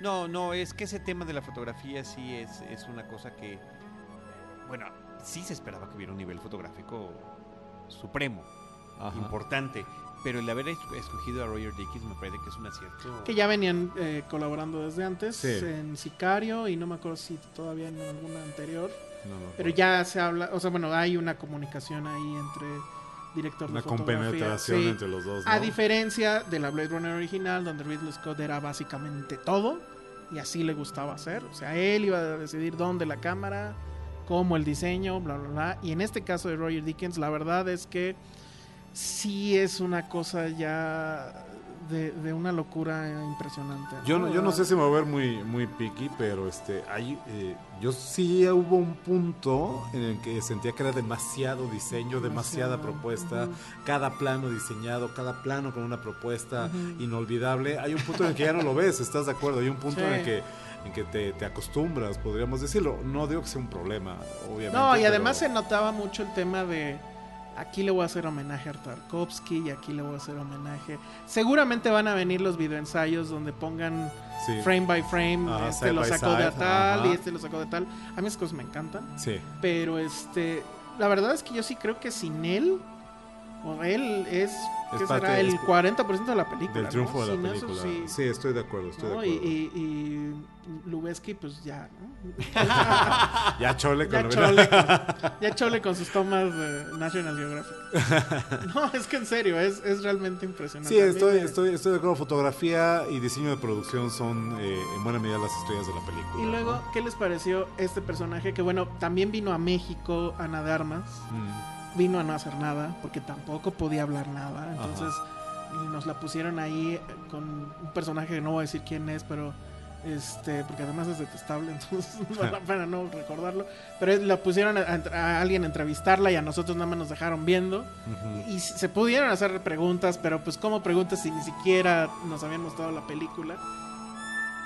No, no, es que ese tema de la fotografía sí es, es una cosa que. Bueno, sí se esperaba que hubiera un nivel fotográfico supremo, importante pero el haber escogido a Roger Dickens me parece que es un acierto. Que ya venían eh, colaborando desde antes en Sicario y no me acuerdo si todavía en alguna anterior. Pero ya se habla, o sea, bueno, hay una comunicación ahí entre director una de fotografía. compenetración entre los dos. A diferencia de la Blade Runner original, donde Ridley Scott era básicamente todo y así le gustaba hacer. O sea, él iba a decidir dónde la cámara, cómo el diseño, bla, bla, bla. Y en este caso de Roger Dickens, la verdad es que sí es una cosa ya de, una locura impresionante. Yo no, yo no sé si me voy a ver muy, muy picky, pero este, hay, eh, yo sí hubo un punto en el que sentía que era demasiado diseño, demasiada propuesta, cada plano diseñado, cada plano con una propuesta inolvidable. Hay un punto en el que ya no lo ves, ¿estás de acuerdo? Hay un punto en el que en que te, te, acostumbras, podríamos decirlo. No digo que sea un problema, obviamente. No, y además se notaba mucho el tema de aquí le voy a hacer homenaje a Tarkovsky y aquí le voy a hacer homenaje. Seguramente van a venir los videoensayos donde pongan frame by frame, este lo sacó de tal y este lo sacó de tal. A mí esas cosas me encantan. Sí. Pero este, la verdad es que yo sí creo que sin él él es, ¿qué será? el 40% de la película. Del triunfo de la película. sí. estoy de acuerdo, estoy de acuerdo. Y, y, Lubeski, pues ya, ¿no? ya chole con, ya chole con, ya chole con sus tomas de National Geographic. no, es que en serio, es, es realmente impresionante. Sí, estoy, estoy, estoy de acuerdo. Fotografía y diseño de producción son eh, en buena medida las estrellas de la película. Y luego, ¿qué les pareció este personaje? Que bueno, también vino a México, Ana de Armas. Mm vino a no hacer nada porque tampoco podía hablar nada. Entonces nos la pusieron ahí con un personaje que no voy a decir quién es, pero este porque además es detestable, entonces para no recordarlo. Pero la pusieron a, alguien a entrevistarla y a nosotros nada más nos dejaron viendo. Y se pudieron hacer preguntas, pero pues como preguntas si ni siquiera nos habían mostrado la película.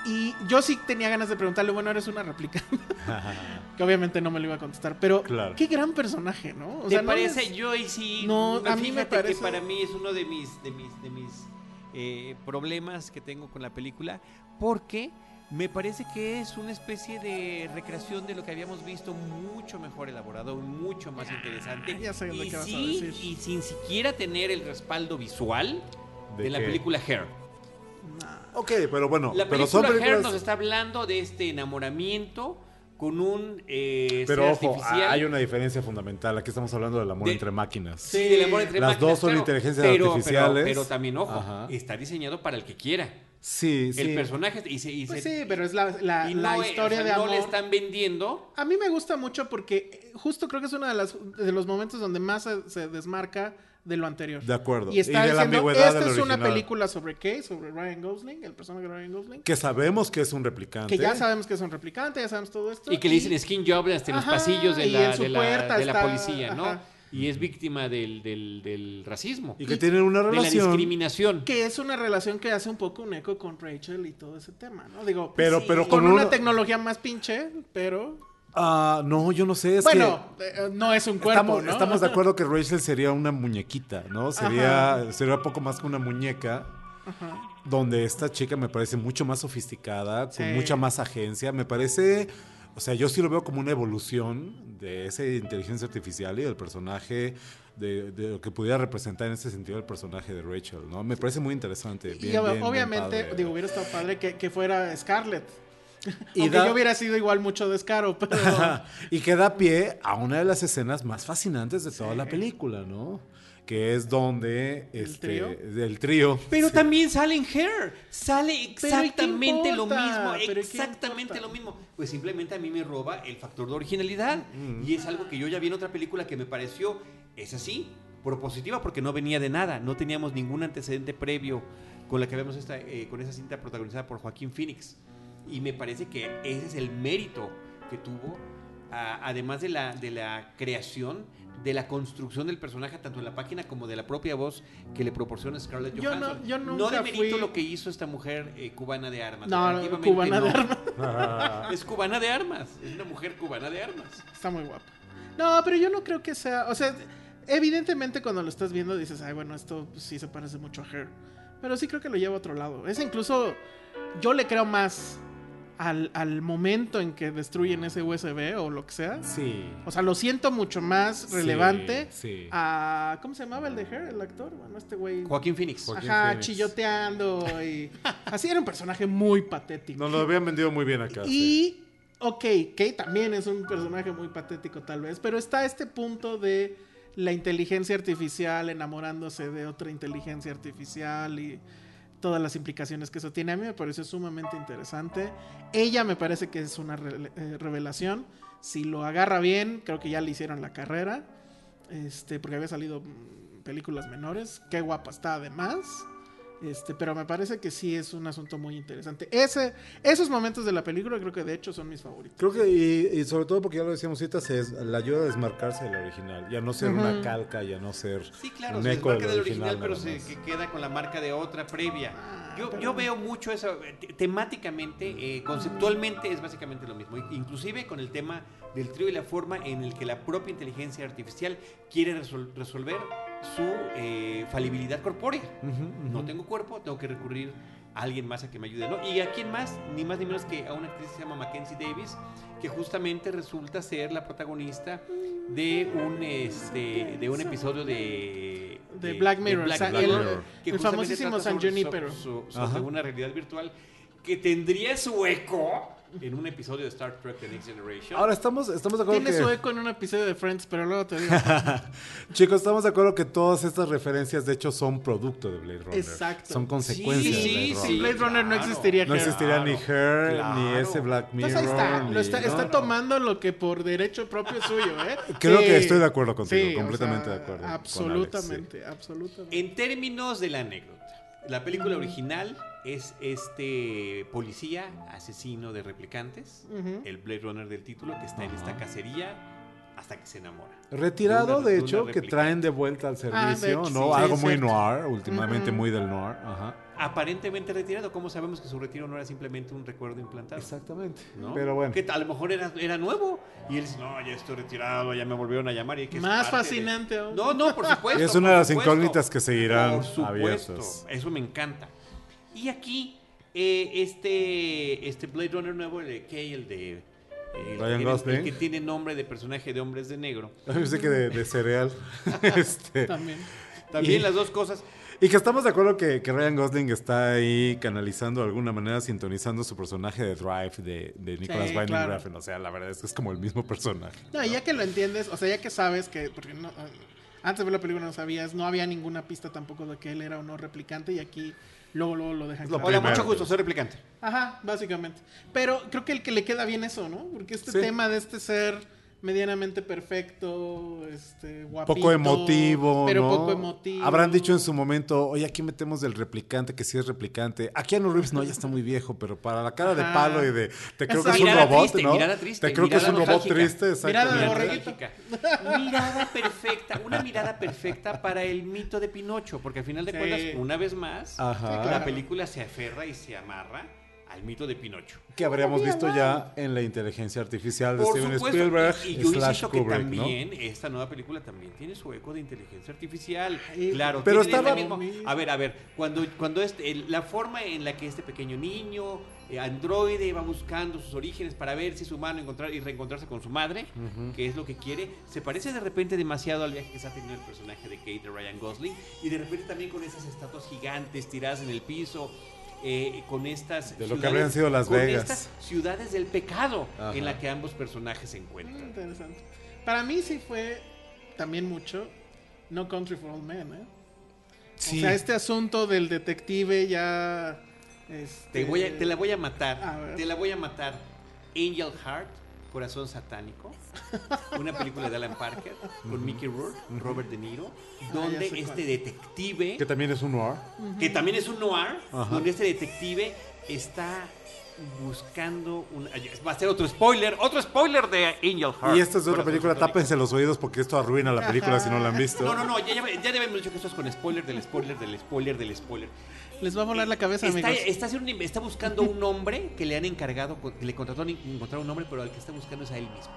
Y yo sí tenía ganas de preguntarle, bueno, eres una réplica. que obviamente no me lo iba a contestar, pero qué gran personaje, ¿no? O ¿Te parece? Yo y sí. No, a mí me parece. que para mí es uno de mis, de mis, de mis eh, problemas que tengo con la película, porque me parece que es una especie de recreación de lo que habíamos visto mucho mejor elaborado, mucho más interesante. Ya sé y, qué vas a decir. y sin siquiera tener el respaldo visual de, la película Hair. Ok, pero bueno. La pero película Hair nos está hablando de este enamoramiento con un eh, pero ojo, hay una diferencia fundamental. Aquí estamos hablando del amor entre máquinas. Sí, del amor entre Las dos son inteligencias artificiales. Pero, también, ojo, está diseñado para el que quiera. Sí, sí. El personaje. Y pues sí, pero es la, la, historia de amor. No le están vendiendo. A mí me gusta mucho porque justo creo que es uno de, las, de los momentos donde más se desmarca de lo anterior. De acuerdo. Y está diciendo, esta es una película sobre qué? Sobre Ryan Gosling, el personaje de Ryan Gosling. Que sabemos que es un replicante. Que ya sabemos que es un replicante, ya sabemos todo esto. Y que le dicen skin job en los pasillos de la, de la, de la policía, ¿no? y es víctima del, del, del racismo. Y que tienen una relación. De la discriminación. Que es una relación que hace un poco un eco con Rachel y todo ese tema, ¿no? Digo, pero, pero con, una tecnología más pinche, pero... Ah, no, yo no sé. Es bueno, eh, no es un cuerpo, estamos, ¿no? estamos de acuerdo que Rachel sería una muñequita, ¿no? Sería, sería poco más que una muñeca. Ajá. Donde esta chica me parece mucho más sofisticada, con mucha más agencia. Me parece o sea, yo sí lo veo como una evolución de esa inteligencia artificial y del personaje, de, lo que pudiera representar en ese sentido el personaje de Rachel, ¿no? Me parece muy interesante. y obviamente, digo, hubiera estado padre que, fuera Scarlett. Y Aunque yo hubiera sido igual mucho descaro, pero... y que da pie a una de las escenas más fascinantes de toda la película, ¿no? que es donde este del trío pero también sale en Hair sale exactamente lo mismo exactamente lo mismo. Pues simplemente a mí me roba el factor de originalidad. Mm. y es algo que yo ya vi en otra película que me pareció es así propositiva porque no venía de nada. No teníamos ningún antecedente previo con la que vemos esta eh, con esa cinta protagonizada por Joaquín Phoenix y me parece que ese es el mérito que tuvo además de la de la creación de la construcción del personaje, tanto en la página como de la propia voz que le proporciona Scarlett Johansson. Yo no, yo nunca demerito lo que hizo esta mujer eh, cubana de armas. No, cubana de armas. es cubana de armas. Es una mujer cubana de armas. Está muy guapa. No, pero yo no creo que sea. O sea, evidentemente cuando lo estás viendo dices, ay, bueno, esto sí se parece mucho a Her. Pero sí creo que lo lleva a otro lado. Es incluso. Yo le creo más al, momento en que destruyen ese USB o lo que sea. Sí. O sea, lo siento mucho más relevante a. ¿Cómo se llamaba el de Hair, el actor? Bueno, este güey. Joaquín Phoenix. Ajá, chilloteando y. así era un personaje muy patético. No lo habían vendido muy bien acá. Y. Ok, Kate también es un personaje muy patético, tal vez. Pero está este punto de la inteligencia artificial enamorándose de otra inteligencia artificial y todas las implicaciones que eso tiene. A mí me parece sumamente interesante. Ella me parece que es una eh, revelación. Si lo agarra bien, creo que ya le hicieron la carrera. Este, porque había salido mm, películas menores. Qué guapa está además. Este, pero me parece que sí es un asunto muy interesante. Ese, esos momentos de la película creo que de hecho son mis favoritos. Creo que, y, sobre todo porque ya lo decíamos ahorita, se la ayuda a desmarcarse del original, ya no ser una calca, ya no ser sí, claro, un eco del, original, pero se que queda con la marca de otra previa. Ah, yo, yo veo mucho eso, temáticamente, eh, conceptualmente es básicamente lo mismo, inclusive con el tema del trío y la forma en el que la propia inteligencia artificial quiere resolver su eh, falibilidad corpórea. No tengo cuerpo, tengo que recurrir a alguien más a que me ayude. ¿no? ¿Y a quién más? Ni más ni menos que a una actriz que se llama Mackenzie Davis, que justamente resulta ser la protagonista de un, este, de un episodio de, de, Black Mirror. el, famosísimo San Junipero. Sobre una realidad virtual que tendría su eco en un episodio de Star Trek The Next Generation. Ahora estamos, estamos de acuerdo Tiene su eco en un episodio de Friends, pero luego te digo. Chicos, estamos de acuerdo que todas estas referencias de hecho son producto de Blade Runner. Exacto. Son consecuencias sí, de Blade Runner. Sin Blade Runner no existiría No existiría ni Her, ni ese Black Mirror. Pues ahí está. está, tomando lo que por derecho propio es suyo, ¿eh? Creo que estoy de acuerdo contigo, completamente de acuerdo. Absolutamente, absolutamente. En términos de la anécdota, la película original es este policía asesino de replicantes, el Blade Runner del título, que está en esta cacería hasta que se enamora. Retirado, de, hecho, que traen de vuelta al ah, servicio, ¿no? Algo muy noir, últimamente muy del noir. Aparentemente retirado, ¿cómo sabemos que su retiro no era simplemente un recuerdo implantado? Exactamente. Pero bueno. Que a lo mejor era, era nuevo y él dice, no, ya estoy retirado, ya me volvieron a llamar. Y que Más fascinante No, no, por supuesto. es una de las incógnitas que seguirán abiertas. Eso me encanta. Y aquí, eh, este, este Blade Runner nuevo, el de Kay, el de Ryan Gosling. que tiene nombre de personaje de hombres de negro. Yo sé que de, cereal. este, También. También las dos cosas. Y que estamos de acuerdo que, Ryan Gosling está ahí canalizando de alguna manera, sintonizando su personaje de Drive de, de Nicholas sí, Winding O sea, la verdad es que es como el mismo personaje. No, ya que lo entiendes, o sea, ya que sabes que. Porque no, antes de ver la película no sabías, no había ninguna pista tampoco de que él era o no replicante, y aquí luego, luego lo dejan claro. Hola, mucho gusto, soy replicante. Ajá, básicamente. Pero creo que el que le queda bien eso, ¿no? Porque este tema de este ser medianamente perfecto, este, guapito. Poco emotivo, Pero ¿no? poco emotivo. Habrán dicho en su momento, oye, aquí metemos del replicante, que sí es replicante. Aquí Keanu Reeves no, ya está muy viejo, pero para la cara de palo y de, te creo que es un Mirada robot, triste, ¿no? mirada triste, te creo que es mirada un robot triste, Mirada exactamente. borreguito. Mirada perfecta, una mirada perfecta para el mito de Pinocho, porque al final de Sí. cuentas, una vez más, Ajá. la película se aferra y se amarra al mito de Pinocho. Que habríamos visto ya en la inteligencia artificial de Por Steven supuesto, Spielberg y, y yo slash insisto que Kubrick, ¿no? también esta nueva película también tiene su eco de inteligencia artificial. Ay, claro, pero tiene estaba- el mismo- A ver, a ver, cuando, cuando este, el- la forma en la que este pequeño niño, eh, androide, va buscando sus orígenes para ver si es humano encontrar y reencontrarse con su madre, que es lo que quiere, se parece de repente demasiado al viaje que está teniendo el personaje de Kate de Ryan Gosling y de repente también con esas estatuas gigantes tiradas en el piso. Eh, con estas De lo que habrían sido Las Vegas. estas ciudades del pecado Ajá. en la que ambos personajes se Mm, encuentran. Interesante. Para mí sí fue también mucho No Country for Old Men, ¿eh? Sí. O sea, este asunto del detective ya... este, Te, voy a- te la voy a matar. A. Te la voy a matar. Angel Heart, Corazón Satánico. Una película de Alan Parker con Mickey Rourke, Robert De Niro, donde Ah, sé este detective, Que también es un noir. que también es un noir, donde este detective está buscando un va a ser otro spoiler, otro spoiler de Angel Heart. Y esta es otra película, tápense los oídos porque esto arruina la película si no la han visto. No, no, no, ya, ya, ya debemos dicho que esto es con spoiler del spoiler del spoiler del spoiler. Les va a volar la cabeza, Está, amigos. está, haciendo un- está buscando un hombre que le han encargado, que le contrató a encontrar un hombre, pero al que está buscando es a él mismo.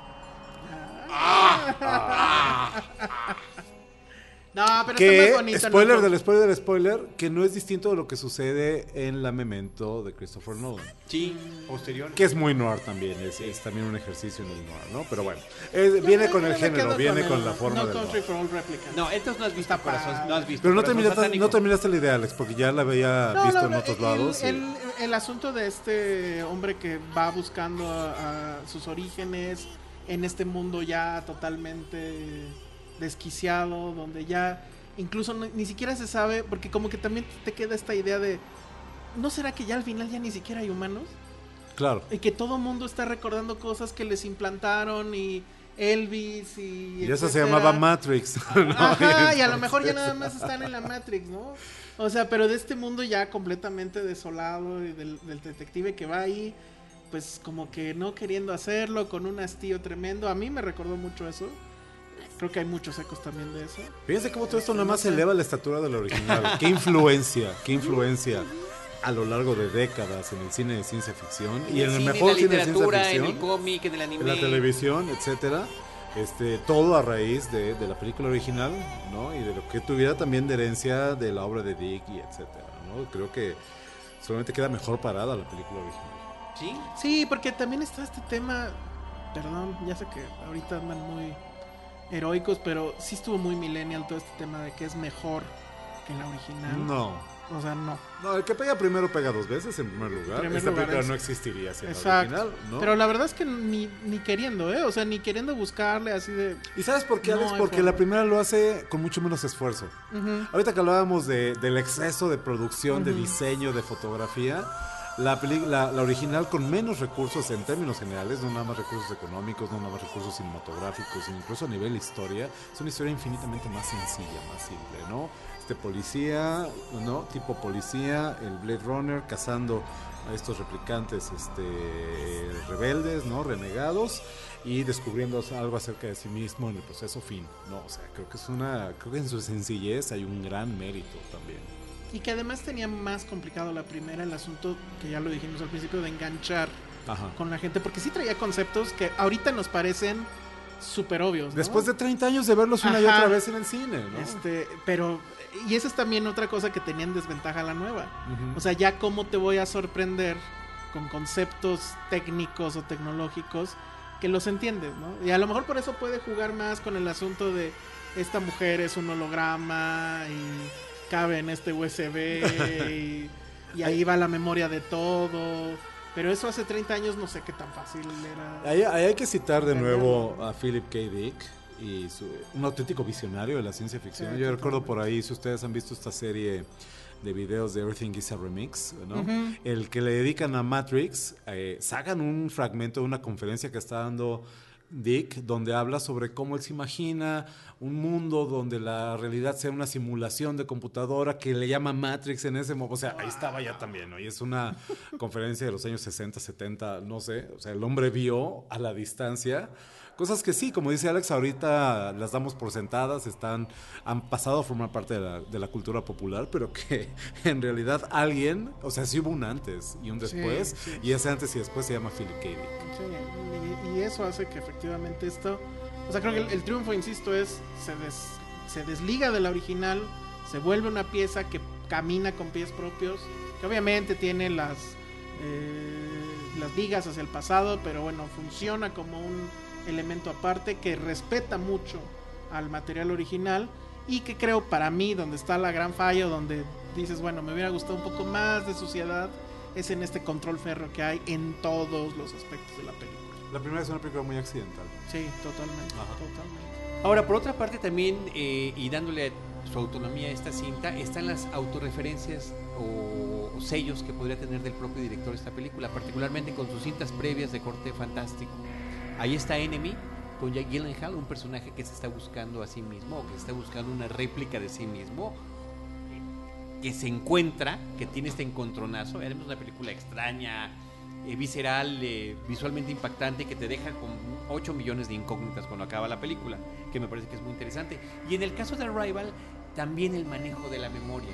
No, pero que, está más bonito. spoiler ¿no? del spoiler del spoiler, que no es distinto de lo que sucede en la Memento de Christopher Nolan. Sí, posterior. Que es muy noir también, es, es también un ejercicio en el noir, ¿no? Pero bueno, es- viene con el género, viene el con la forma No del Country noir. for Replicants. No, entonces no has visto Está corazón, padre. no has visto. Pero no terminaste, no terminaste la idea, Alex, porque ya la había No, visto no, en otros el, lados. y- El, el asunto de este hombre que va buscando a, a sus orígenes en este mundo ya totalmente desquiciado, donde ya incluso no- ni siquiera se sabe, porque como que también te queda esta idea de, ¿no será que ya al final ya ni siquiera hay humanos? Claro. Y que todo mundo está recordando cosas que les implantaron y Elvis y... Y esa se llamaba Matrix. ¿no? Ajá, y a lo mejor ya nada más están en la Matrix, ¿no? O sea, pero de este mundo ya completamente desolado y del, del detective que va ahí, pues como que no queriendo hacerlo, con un hastío tremendo. A mí me recordó mucho eso. Creo que hay muchos ecos también de eso. Fíjense cómo todo esto nada más eleva la estatura del original. Qué influencia, qué influencia a lo largo de décadas en el cine de ciencia ficción y en el cine, mejor en la cine de ciencia literatura, en el ficción, cómic, en el anime. en la televisión, etcétera. Este, todo a raíz de, de la película original, ¿no? Y de lo que tuviera también de herencia de la obra de Dick y etcétera, ¿no? Creo que solamente queda mejor parada la película original. Sí, Sí, porque también está este tema, perdón, ya sé que ahorita andan muy heroicos, pero sí estuvo muy millennial todo este tema de que es mejor que la original. No. O sea, no. No, el que pega primero pega dos veces en primer lugar. Primer Esta lugar película es- no existiría sin la Exacto. original, ¿no? Pero la verdad es que ni, ni queriendo, ¿eh? O sea, ni queriendo buscarle así de... ¿Y sabes por qué, Alex? Porque la primera lo hace con mucho menos esfuerzo. Ahorita que hablábamos de- del exceso de producción, de diseño, de fotografía, la, la, la original con menos recursos en términos generales, no nada más recursos económicos, no nada más recursos cinematográficos, incluso a nivel historia, es una historia infinitamente más sencilla, más simple, ¿no? Este policía, ¿no? Tipo policía, el Blade Runner cazando a estos replicantes este, rebeldes, ¿no? Renegados y descubriendo algo acerca de sí mismo en el proceso fin, ¿no? O sea, creo que es una, creo que en su sencillez hay un gran mérito también. Y que además tenía más complicado la primera, el asunto que ya lo dijimos al principio, de enganchar Ajá. con la gente, porque sí traía conceptos que ahorita nos parecen súper obvios. ¿no? Después de 30 años de verlos una y otra vez en el cine, ¿no? Este, pero, y esa es también otra cosa que tenía en desventaja la nueva. O sea, ya cómo te voy a sorprender con conceptos técnicos o tecnológicos que los entiendes, ¿no? Y a lo mejor por eso puede jugar más con el asunto de esta mujer es un holograma y cabe en este USB y, y ahí va la memoria de todo. Pero eso hace 30 años no sé qué tan fácil era. Ahí, ahí hay que citar de nuevo a Philip K. Dick y su- un auténtico visionario de la ciencia ficción. Sí, Yo recuerdo por ahí, si ustedes han visto esta serie de videos de Everything is a Remix, ¿no? El que le dedican a Matrix, eh, sacan un fragmento de una conferencia que está dando Dick, donde habla sobre cómo él se imagina un mundo donde la realidad sea una simulación de computadora que le llama Matrix en ese momento. O sea, ahí estaba ya también, ¿no? Y es una conferencia de los años 60, 70, no sé. O sea, el hombre vio a la distancia Cosas que sí, como dice Alex, ahorita las damos por sentadas, están, han pasado a formar parte de la, cultura popular, pero que en realidad alguien, o sea, sí hubo un antes y un después, y ese antes y después se llama Philip K. Dick. Sí, y, eso hace que efectivamente esto, o sea, creo que el, triunfo, insisto, es, se, se desliga de la original, se vuelve una pieza que camina con pies propios, que obviamente tiene las... Eh, las vigas hacia el pasado, pero bueno, funciona como un elemento aparte que respeta mucho al material original y que creo para mí donde está la gran falla, donde dices, bueno, me hubiera gustado un poco más de suciedad, es en este control ferro que hay en todos los aspectos de la película. La primera es una película muy accidental. Sí, totalmente. totalmente. Ahora, por otra parte también, eh, y dándole su autonomía a esta cinta, están las autorreferencias o, o sellos que podría tener del propio director de esta película, particularmente con sus cintas previas de corte fantástico. Ahí está Enemy con Jack Gyllenhaal, un personaje que se está buscando a sí mismo o que está buscando una réplica de sí mismo que se encuentra, que tiene este encontronazo. Es una película extraña, eh, visceral, eh, visualmente impactante, que te deja con 8 millones de incógnitas cuando acaba la película, que me parece que es muy interesante. Y en el caso de Arrival, también el manejo de la memoria.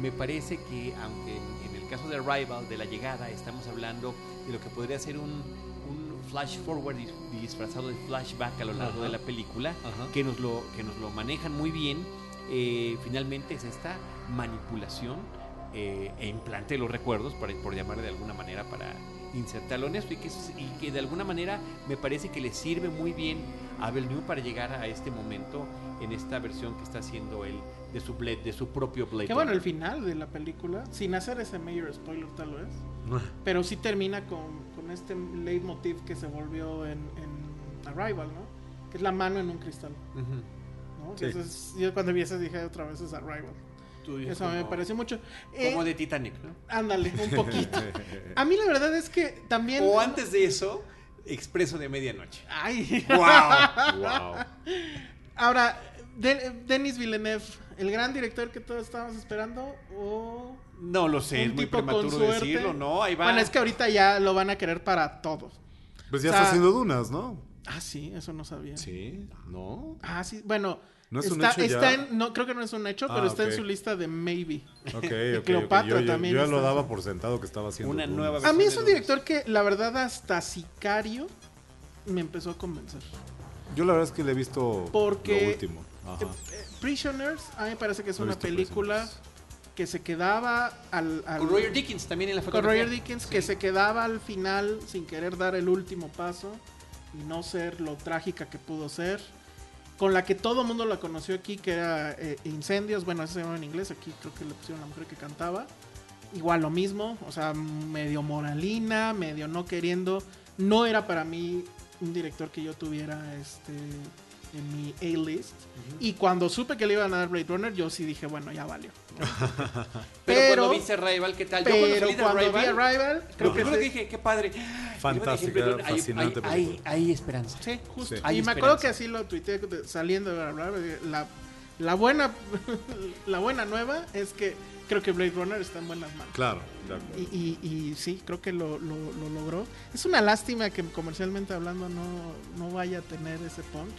Me parece que, aunque en el caso de Arrival, de la llegada, estamos hablando de lo que podría ser un, flash forward disfrazado de flashback a lo largo de la película, que nos, lo, que nos lo manejan muy bien. Eh, finalmente es esta manipulación eh, e implante de los recuerdos, por, por llamarle de alguna manera, para insertarlo en esto y que, y que de alguna manera me parece que le sirve muy bien a New para llegar a este momento en esta versión que está haciendo él de su Blade, de su propio Blade. Que bueno, el final de la película, sin hacer ese mayor spoiler tal vez, pero sí termina con, con este leitmotiv que se volvió en, Arrival, ¿no? Que es la mano en un cristal. Entonces, yo cuando vi eso dije otra vez es Arrival. Eso me pareció mucho. Como eh, de Titanic, ¿no? Ándale, un poquito. A mí la verdad es que también. O antes de eso, Expreso de Medianoche. ¡Ay! ¡Wow! wow. Ahora, Denis Villeneuve, el gran director que todos estábamos esperando, o. No lo sé, es muy prematuro decirlo, ¿no? Ahí va. Bueno, es que ahorita ya lo van a querer para todos. Pues ya está haciendo dunas, ¿no? Ah, sí, eso no sabía. Sí, ¿no? Ah, sí, bueno. ¿No es está, un hecho está En, no, creo que no es un hecho, pero ah, está en su lista de maybe. Ok, ok. Cleopatra yo, también. Yo ya lo daba por sentado que estaba haciendo. Una nueva A mí es un director que, la verdad, hasta Sicario me empezó a convencer. Yo la verdad es que le he visto Porque, lo último. Eh, Prisoners, a mí me parece que es una película que se quedaba al, Con Roger Dickens también en la fotografía. Con Roger Dickens, que se quedaba al final sin querer dar el último paso y no ser lo trágica que pudo ser. Con la que todo el mundo la conoció aquí, que era eh, Incendios. Bueno, eso se llama en inglés. Aquí creo que le pusieron la mujer que cantaba. Igual lo mismo, o sea, medio moralina, medio no queriendo. No era para mí un director que yo tuviera este en mi A-list. Y cuando supe que le iban a dar Blade Runner, yo sí dije, bueno, ya valió. pero, cuando viste Rival, ¿qué tal? Pero yo cuando, cuando vi Rival, creo que, dije, qué padre. Fantástica, fascinante. Hay, hay, esperanza. Sí, justo. y me acuerdo que así lo tuiteé saliendo de hablar. La, la, buena, la buena nueva es que creo que Blade Runner está en buenas manos. Claro, y, y, sí, creo que lo, lo, lo, logró. Es una lástima que comercialmente hablando no, no vaya a tener ese punch.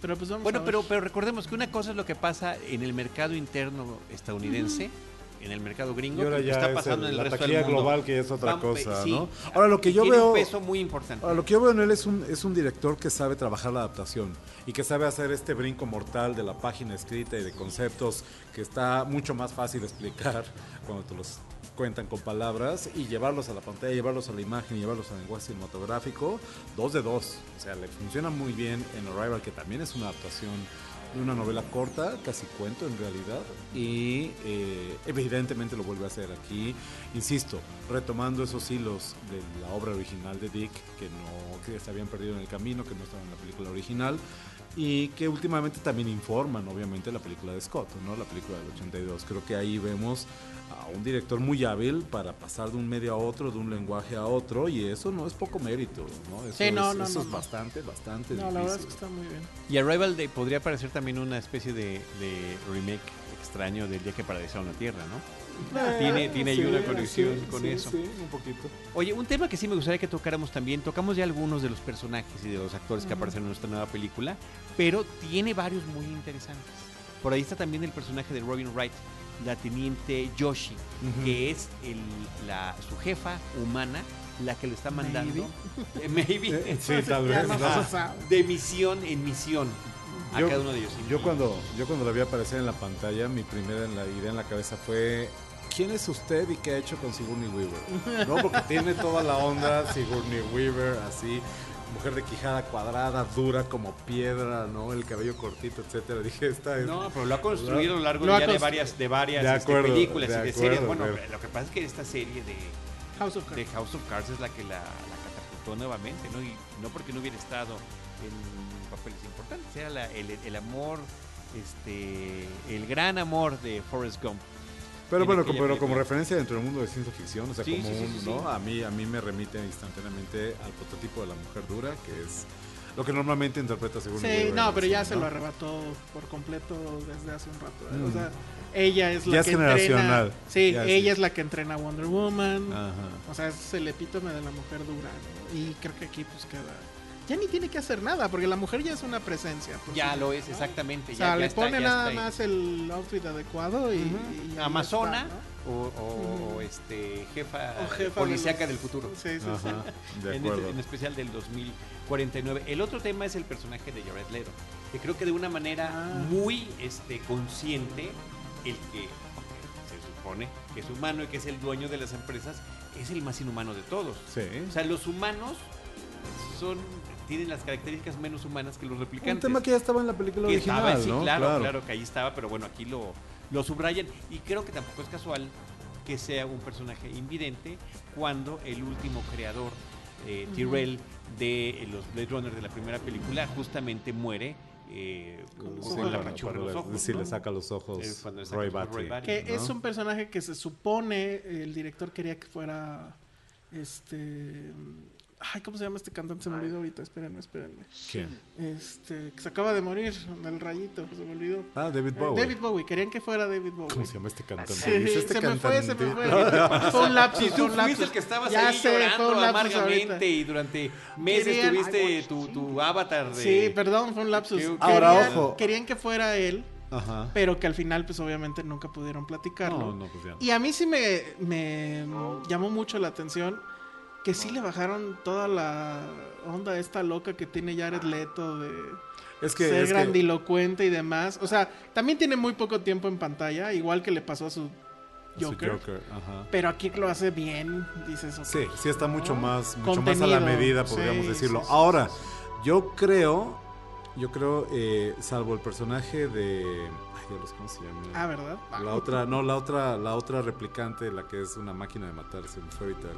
Pero pues bueno, pero, pero recordemos que una cosa es lo que pasa en el mercado interno estadounidense. En el mercado gringo, que está pasando en el la resto del mundo. global que es otra cosa, ¿no? Ahora lo que yo veo, un peso muy importante. Ahora lo que yo veo en él es un es un director que sabe trabajar la adaptación y que sabe hacer este brinco mortal de la página escrita y de conceptos que está mucho más fácil de explicar cuando te los cuentan con palabras y llevarlos a la pantalla, llevarlos a la imagen llevarlos al lenguaje cinematográfico, dos de dos. O sea, le funciona muy bien en Arrival, que también es una adaptación de una novela corta, casi cuento en realidad, y eh, evidentemente lo vuelve a hacer aquí, insisto, retomando esos hilos de la obra original de Dick, que no que se habían perdido en el camino, que no estaban en la película original, y que últimamente también informan, obviamente, la película de Scott, ¿no? la película del 82. Creo que ahí vemos un director muy hábil para pasar de un medio a otro, de un lenguaje a otro, y eso no es poco mérito, ¿no? Eso, Sí, es, no, no, eso no, es no. bastante, bastante No, la verdad es difícil. que está muy bien. Y Arrival Day podría parecer también una especie de, de remake extraño del día que paralizaron la Tierra, ¿no? Tiene- tiene ahí una conexión con eso. Sí, un poquito. Oye, un tema que sí me gustaría que tocáramos también, tocamos ya algunos de los personajes y de los actores que aparecen en nuestra nueva película, pero tiene varios muy interesantes. Por ahí está también el personaje de Robin Wright, la teniente Yoshi, que es el, la, su jefa humana, la que le está mandando. Maybe. Eh, maybe. Eh, sí, tal vez. Ah, de misión en misión a Yo- cada uno de ellos. Yo cuando, yo cuando la vi aparecer en la pantalla, mi primera en la idea en la cabeza fue ¿quién es usted y qué ha hecho con Sigourney Weaver? ¿No? Porque tiene toda la onda Sigourney Weaver, así, mujer de quijada cuadrada, dura como piedra, ¿no? El cabello cortito, etcétera. Dije, esta es... No, pero lo ha construido a lo largo Lo ya de varias, de varias De este, películas de y de acuerdo, series. Bueno, pero- lo que pasa es que esta serie de, House of de Cards. House of Cards es la que la, la catapultó nuevamente, ¿no? Y no porque no hubiera estado en papeles importantes, era la- el, el amor, este, el gran amor de Forrest Gump. Pero en bueno, como, pero como referencia dentro del mundo de ciencia ficción, o sea, Sí, como sí, sí, un, sí, sí. ¿no? A mí, a mí me remite instantáneamente al prototipo de la mujer dura, que es lo que normalmente interpreta según Sí, no, pero ya se lo arrebató por completo desde hace un rato. ¿eh? O Mm. sea, ella es la Ya es que generacional. entrena. Sí, Ya ella sí. es la que entrena a Wonder Woman. Ajá. O sea, es el epítome de la mujer dura. ¿no? Y creo que aquí pues queda. Ya ni tiene que hacer nada, porque la mujer ya es una presencia. Ya sí lo es, ¿no? exactamente. O sea, ya le pone ya nada más el outfit adecuado y. Ya Amazona está, ¿no? o, este, jefa, O jefa de policíaca los- del futuro. Sí, sí, sí. Ajá, de en, acuerdo. este- en especial del 2049. El otro tema es el personaje de Jared Leto, que creo que de una manera Ah. muy este, consciente, el que se supone que es humano y que es el dueño de las empresas, es el más inhumano de todos. Sí. O sea, los humanos son tienen las características menos humanas que los replicantes. Un tema que ya estaba en la película Que original, estaba, sí, ¿no? claro, claro, que ahí estaba, pero bueno, aquí lo, lo subrayan. Y creo que tampoco es casual que sea un personaje invidente cuando el último creador, eh, Tyrell, de los Blade Runner de la primera película, justamente muere eh, con, Sí, con la los Cuando le- ojos. sí, ¿no? le saca los ojos Eh, cuando le saca Roy Batty. Roy Batty. Que ¿no? es un personaje que se supone el director quería que fuera este ay cómo se llama este cantante se me olvidó ahorita espérenme espérenme ¿Quién? este que se acaba de morir del rayito se me olvidó Ah, David Eh, Bowie. David Bowie querían que fuera David Bowie ¿Cómo se llama este cantante? Sí, este se me fue, se me cantante. fue. Fue un lapsus, fue tú un lapsus. el que estabas Ya ahí sé, llorando amargamente ahorita. y durante meses Querían- tuviste tu, tu avatar de... Sí, perdón, fue un lapsus. Querían, Ahora, ojo. querían que fuera él, Ajá. pero que al final, pues obviamente nunca pudieron platicarlo. No, no, pues ya. Y a mí sí me, me llamó mucho la atención que sí le bajaron toda la onda esta loca que tiene Jared Leto de Es que, ser es que- grandilocuente y demás. O sea, también tiene muy poco tiempo en pantalla, igual que le pasó a su Joker. Joker, ajá. Pero aquí lo hace bien, dices. ok, Sí, sí está mucho ¿no? más, mucho más a la medida, podríamos sí, decirlo. sí, sí, Ahora, yo creo, yo creo, eh, salvo el personaje de, ¿cómo se llama? Ah, ¿verdad? La otra, no, la otra, la otra replicante, la que es una máquina de matar, se me fue ahorita el,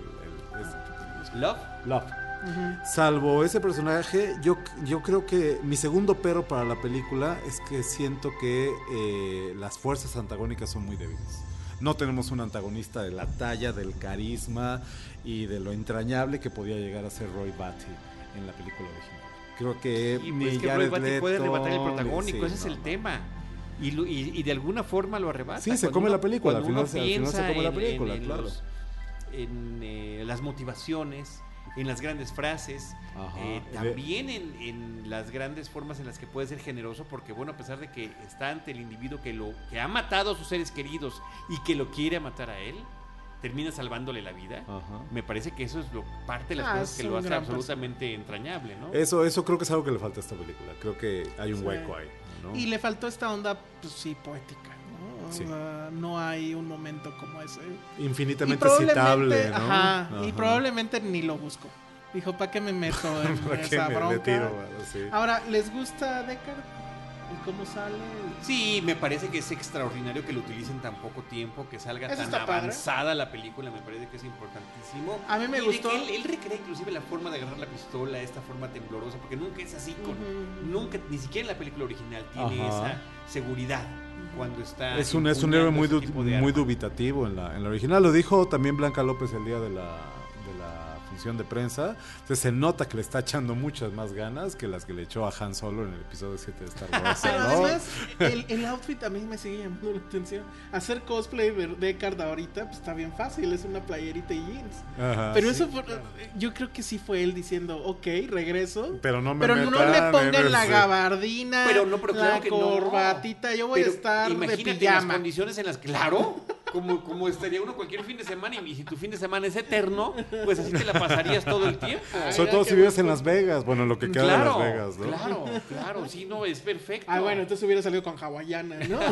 el- es- Love. Love. Salvo ese personaje, yo, yo creo que mi segundo pero para la película es que siento que eh, las fuerzas antagónicas son muy débiles. No tenemos un antagonista de la talla, del carisma y de lo entrañable que podía llegar a ser Roy Batty en la película original. Creo que Y ni pues que Roy Batty puede arrebatar el ni- protagónico, sí, ese es el no. tema. Y, lo- y, y de alguna forma lo arrebata. Sí, se Cuando come uno- la película, al final se- al final se piensa come la en- película, en, en claro. los- en eh, las motivaciones, en las grandes frases, eh, también en, en las grandes formas en las que puede ser generoso, porque bueno, a pesar de que está ante el individuo que lo que ha matado a sus seres queridos y que lo quiere matar a él, termina salvándole la vida. Ajá. Me parece que eso es lo, parte de las Ah, cosas que lo hace absolutamente entrañable, ¿no? Eso, eso creo que es algo que le falta a esta película. Creo que hay un Sí. hueco ahí. ¿no? Y le faltó esta onda, pues sí, poética. ¿no? Sí. sea, no hay un momento como ese. Infinitamente y citable, ¿no? ajá, y probablemente ni lo busco. Dijo, ¿para qué me meto en ¿Para qué esa me- bronca? le tiro? Bueno, sí. Ahora, ¿les gusta Deckard? Y cómo sale. Sí, me parece que es extraordinario que lo utilicen tan poco tiempo, que salga tan avanzada la película, me parece que es importantísimo. A mí me gustó. él, recrea inclusive la forma de agarrar la pistola, esta forma temblorosa, porque nunca es así con. Nunca, ni siquiera en la película original tiene esa seguridad cuando está. Es un, es un héroe muy, muy dubitativo en la, en la original. Lo dijo también Blanca López el día de la de prensa. Entonces se nota que le está echando muchas más ganas que las que le echó a Han Solo en el episodio 7 de Star Wars. Pero además, el, el, outfit a mí me sigue llamando la atención. Hacer cosplay de Deckard ahorita, pues está bien fácil, es una playerita y jeans. Pero eso, yo creo que sí fue él diciendo, ok, regreso. Pero no me Pero no le pongan la gabardina, pero no, pero la corbatita, yo voy a estar de pijama. las condiciones en las, claro como, como estaría uno cualquier fin de semana y si tu fin de semana es eterno, pues así te la pasarías todo el tiempo. Sobre todo si vives en Las Vegas, bueno, lo que queda de Las Vegas, ¿no? Claro, claro, sí, no, es perfecto. Ah, bueno, entonces hubiera salido con hawaiana, ¿no?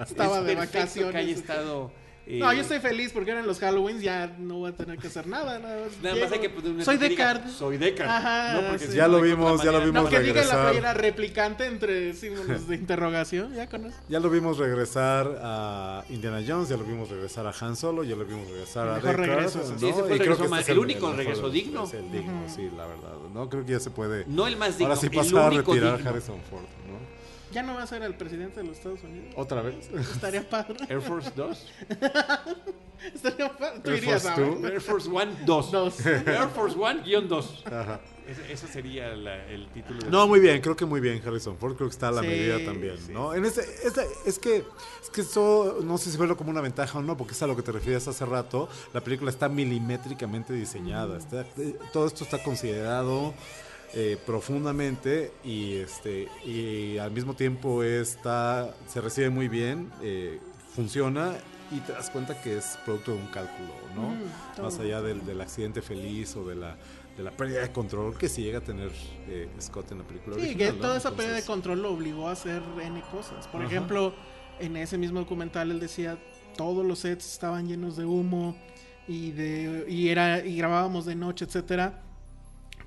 Estaba de vacaciones. que haya estado no, yo estoy feliz porque ahora en los Halloween ya no voy a tener que hacer nada. Nada más, hay que poner Soy Deckard. Soy Deckard. Ajá, no, porque ya lo vimos, ya lo vimos no, que diga la playera replicante entre símbolos de interrogación, ya con eso. Ya lo vimos regresar a Indiana Jones, ya lo vimos regresar a Han Solo, ya lo vimos regresar a Deckard. Regreso, ¿no? Sí, ese fue el, regreso más, este el, único regreso digno. Es el digno, sí, la verdad. No creo que ya se puede. No el más digno, Ahora sí pasar a retirar Harrison Ford, ¿no? ¿Ya no va a ser el presidente de los Estados Unidos? ¿Otra vez? Estaría padre. Air Force 2. Estaría padre. Tú Air irías Force a Air Force One 2. Air Force One guion 2. Ajá. Ese, sería el título. No, muy bien, creo que muy bien Harrison Ford, creo que está a la medida también, ¿no? En ese, es que es que eso no sé si verlo como una ventaja o no, porque es a lo que te refieres hace rato, la película está milimétricamente diseñada, está, eh, todo esto está considerado eh, profundamente y este y al mismo tiempo está se recibe muy bien eh, funciona y te das cuenta que es producto de un cálculo no mm, más allá del, del, accidente feliz o de la de la pérdida de control que si llega a tener eh, Scott en la película sí que toda esa pérdida de control lo obligó a hacer n cosas. Por ejemplo en ese mismo documental él decía todos los sets estaban llenos de humo y de y era y grabábamos de noche etcétera